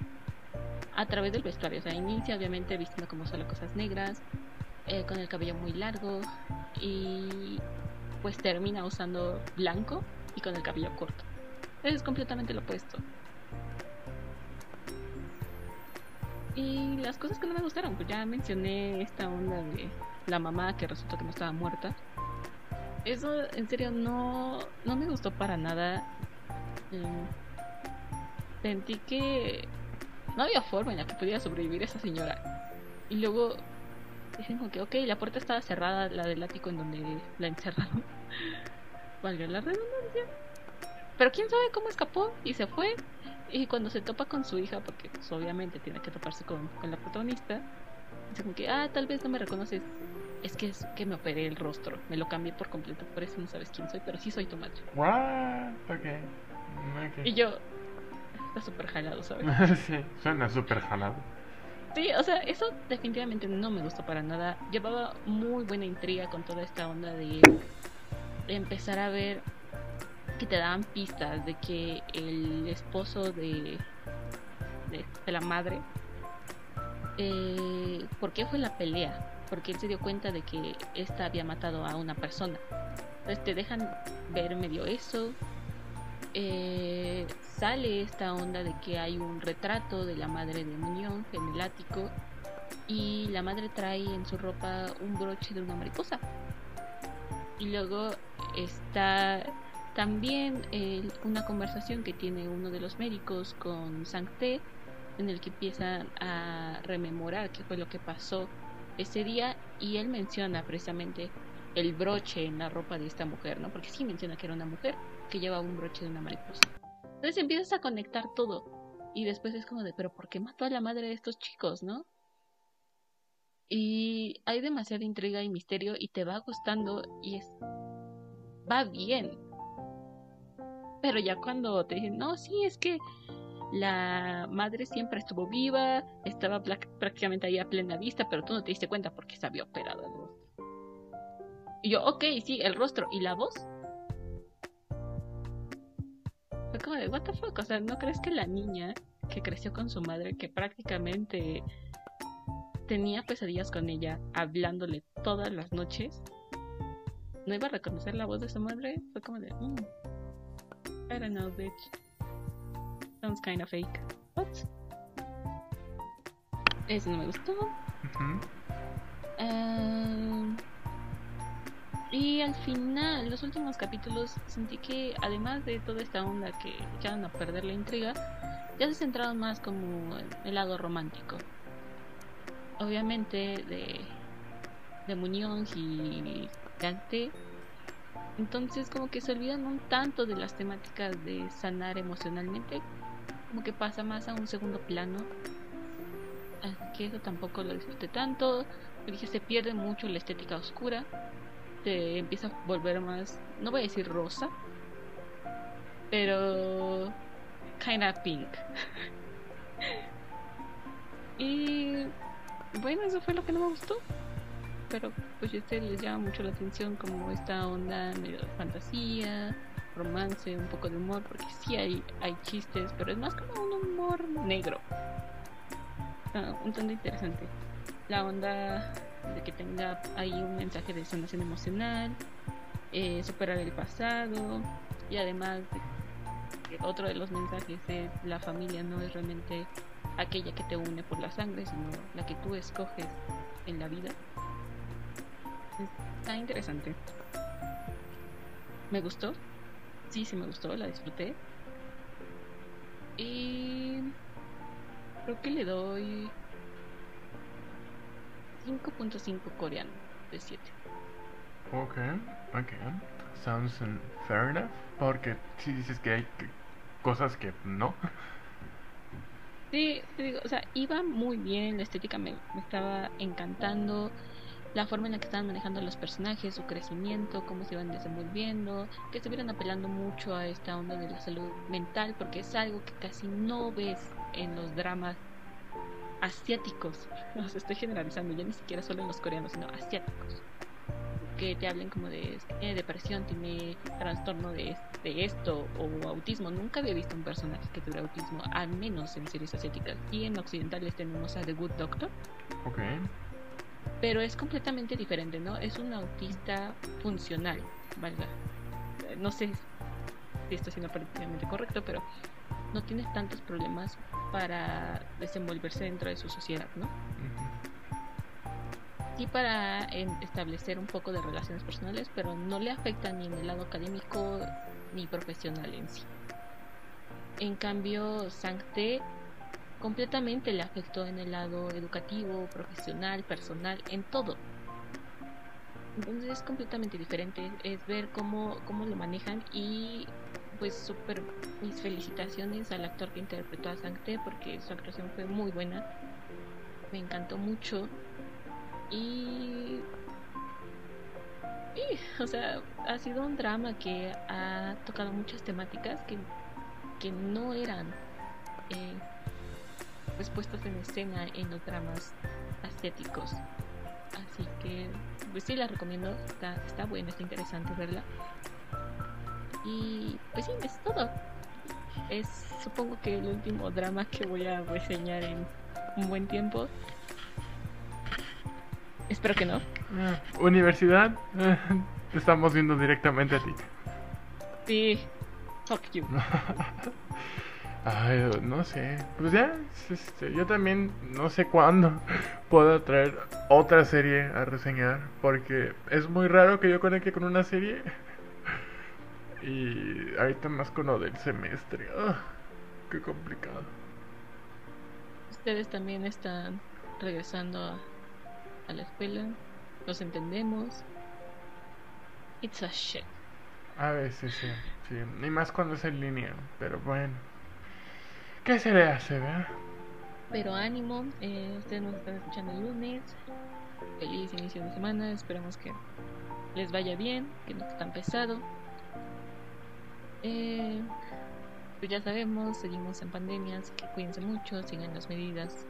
a través del vestuario. O sea, inicia obviamente vistiendo como solo cosas negras, eh, con el cabello muy largo y pues termina usando blanco y con el cabello corto. Es completamente lo opuesto. Y las cosas que no me gustaron, pues ya mencioné esta onda de la mamá que resultó que no estaba muerta. eso en serio no, no me gustó para nada. Mm, sentí que no había forma en la que pudiera sobrevivir esa señora. Y luego dicen como que, ok, la puerta estaba cerrada, la del ático en donde la encerraron. Valga la redundancia. Pero quién sabe cómo escapó y se fue. Y cuando se topa con su hija, porque pues, obviamente tiene que toparse con, con la protagonista, dice como que, ah, tal vez no me reconoces. Es que es que me operé el rostro, me lo cambié por completo, por eso no sabes quién soy, pero sí soy tu madre. What? Ok. Ok. Y yo, está súper jalado, ¿sabes? sí, suena súper jalado. Sí, o sea, eso definitivamente no me gustó para nada. Llevaba muy buena intriga con toda esta onda de empezar a ver que te daban pistas de que el esposo de, de, la madre, eh, ¿por qué fue la pelea? Porque él se dio cuenta de que esta había matado a una persona. Entonces te dejan ver medio eso. Eh, sale esta onda de que hay un retrato de la madre de Muñoz en el ático y la madre trae en su ropa un broche de una mariposa. Y luego está también eh, una conversación que tiene uno de los médicos con Sancté en el que empiezan a rememorar qué fue lo que pasó ese día y él menciona precisamente el broche en la ropa de esta mujer, ¿no? Porque sí menciona que era una mujer que llevaba un broche de una mariposa. Entonces empiezas a conectar todo y después es como de, pero ¿por qué mató a la madre de estos chicos, no? Y hay demasiada intriga y misterio y te va gustando y es va bien. Pero ya cuando te dicen, no, sí, es que la madre siempre estuvo viva, estaba prácticamente ahí a plena vista, pero tú no te diste cuenta porque se había operado el rostro. Y yo, ok, sí, el rostro y la voz. Fue como de, what the fuck, o sea, ¿no crees que la niña que creció con su madre, que prácticamente tenía pesadillas con ella, hablándole todas las noches, no iba a reconocer la voz de su madre? Fue como de, mm, I don't know, bitch. Sounds kind of fake. What? Eso no me gustó. Ah, y al final, los últimos capítulos, sentí que además de toda esta onda que echaron a perder la intriga, ya se centraron más como en el lado romántico. Obviamente de, de Muñoz y Dante. Entonces como que se olvidan un tanto de las temáticas de sanar emocionalmente. Como que pasa más a un segundo plano. Así que eso tampoco lo disfruté tanto. Dije, se pierde mucho la estética oscura. Empieza a volver más, no voy a decir rosa, pero kinda pink. y bueno, eso fue lo que no me gustó. Pero pues ustedes les llama mucho la atención como esta onda medio de fantasía, romance, un poco de humor, porque sí hay, hay chistes, pero es más como un humor negro. Ah, un tanto interesante. La onda de que tenga ahí un mensaje de sanación emocional, eh, superar el pasado y además otro de los mensajes es la familia no es realmente aquella que te une por la sangre, sino la que tú escoges en la vida. Está interesante. Me gustó. Sí, sí me gustó, la disfruté. Y creo que le doy 5.5 coreano de 7. Ok, ok. Sounds fair enough. Porque si dices que hay que- cosas que no. Sí, te digo, o sea, iba muy bien, la estética me, me estaba encantando, la forma en la que estaban manejando los personajes, su crecimiento, cómo se iban desenvolviendo, que estuvieran apelando mucho a esta onda de la salud mental, porque es algo que casi no ves en los dramas asiáticos. Sea, estoy generalizando, ya ni siquiera solo en los coreanos, sino asiáticos. Que te hablen como de tiene depresión, tiene trastorno de, de esto o autismo. Nunca había visto un personaje que tuviera autismo, al menos en series asiáticas. Y en occidentales tenemos a The Good Doctor, Ok. pero es completamente diferente, ¿no? Es un autista funcional, valga. Eh, No sé si esto siendo políticamente correcto, pero no tiene tantos problemas para desenvolverse dentro de su sociedad, ¿no? Sí para establecer un poco de relaciones personales, pero no le afecta ni en el lado académico ni profesional en sí. En cambio, Sancte completamente le afectó en el lado educativo, profesional, personal, en todo. Entonces es completamente diferente, es ver cómo, cómo lo manejan y pues súper mis felicitaciones al actor que interpretó a Sancte porque su actuación fue muy buena, me encantó mucho y, o sea, ha sido un drama que ha tocado muchas temáticas que, que no eran eh, pues puestas en escena en los dramas asiáticos. Así que pues sí la recomiendo, está, está buena, está interesante verla. Y pues sí, es todo. Es supongo que el último drama que voy a reseñar en un buen tiempo. Espero que no. Ah, universidad, te estamos viendo directamente a ti. Sí, fuck you. Ay, no sé. Pues ya, este, yo también no sé cuándo puedo traer otra serie a reseñar. Porque es muy raro que yo conecte con una serie. Y ahorita más con lo del semestre. Ah, qué complicado. Ustedes también están regresando a, a la escuela. Los entendemos. It's a shit. A veces sí, sí. Y más cuando es en línea. Pero bueno. ¿Qué se le hace, verdad? Pero ánimo, eh, ustedes nos están escuchando el lunes. Feliz inicio de semana. Esperamos que les vaya bien, que no esté tan pesado. Eh, pues ya sabemos, seguimos en pandemia, así que cuídense mucho, sigan las medidas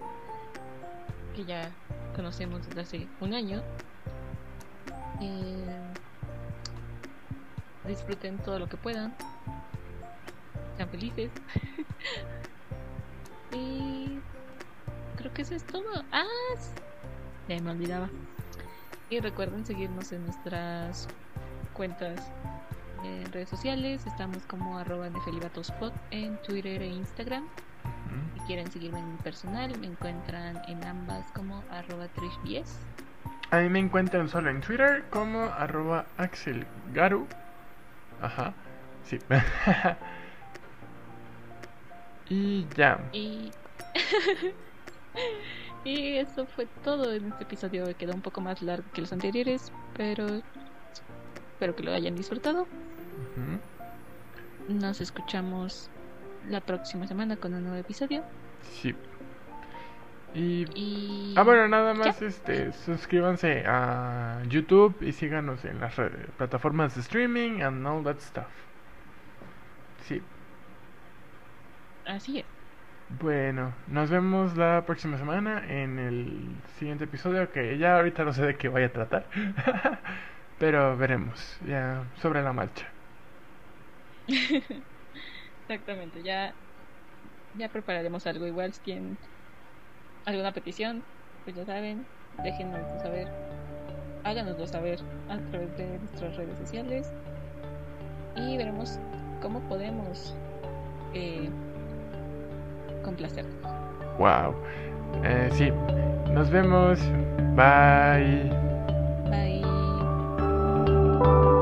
que ya conocemos desde hace un año. Eh, disfruten todo lo que puedan. Sean felices. Y creo que eso es todo. Ah, ya me olvidaba. Y recuerden seguirnos en nuestras cuentas en redes sociales. Estamos como arroba nefelibatospod en Twitter e Instagram. Si quieren seguirme en mi personal, me encuentran en ambas como arroba trishbies. A mí me encuentran solo en Twitter como arroba axelgaru. Ajá, sí. Y ya. Y... y eso fue todo en este episodio. Quedó un poco más largo que los anteriores, pero espero que lo hayan disfrutado. Nos escuchamos la próxima semana con un nuevo episodio. Sí. Y... Ah, bueno, nada más este suscríbanse a YouTube y síganos en las plataformas de streaming and all that stuff. Sí. Así es. Bueno, nos vemos la próxima semana en el siguiente episodio que ya ahorita no sé de qué voy a tratar. Pero veremos, ya sobre la marcha. Exactamente, ya ya prepararemos algo igual si tienen alguna petición, pues ya saben, déjenos saber, háganoslo saber a través de nuestras redes sociales y veremos cómo podemos eh. Wow. Eh, sí. Nos vemos. Bye. Bye. you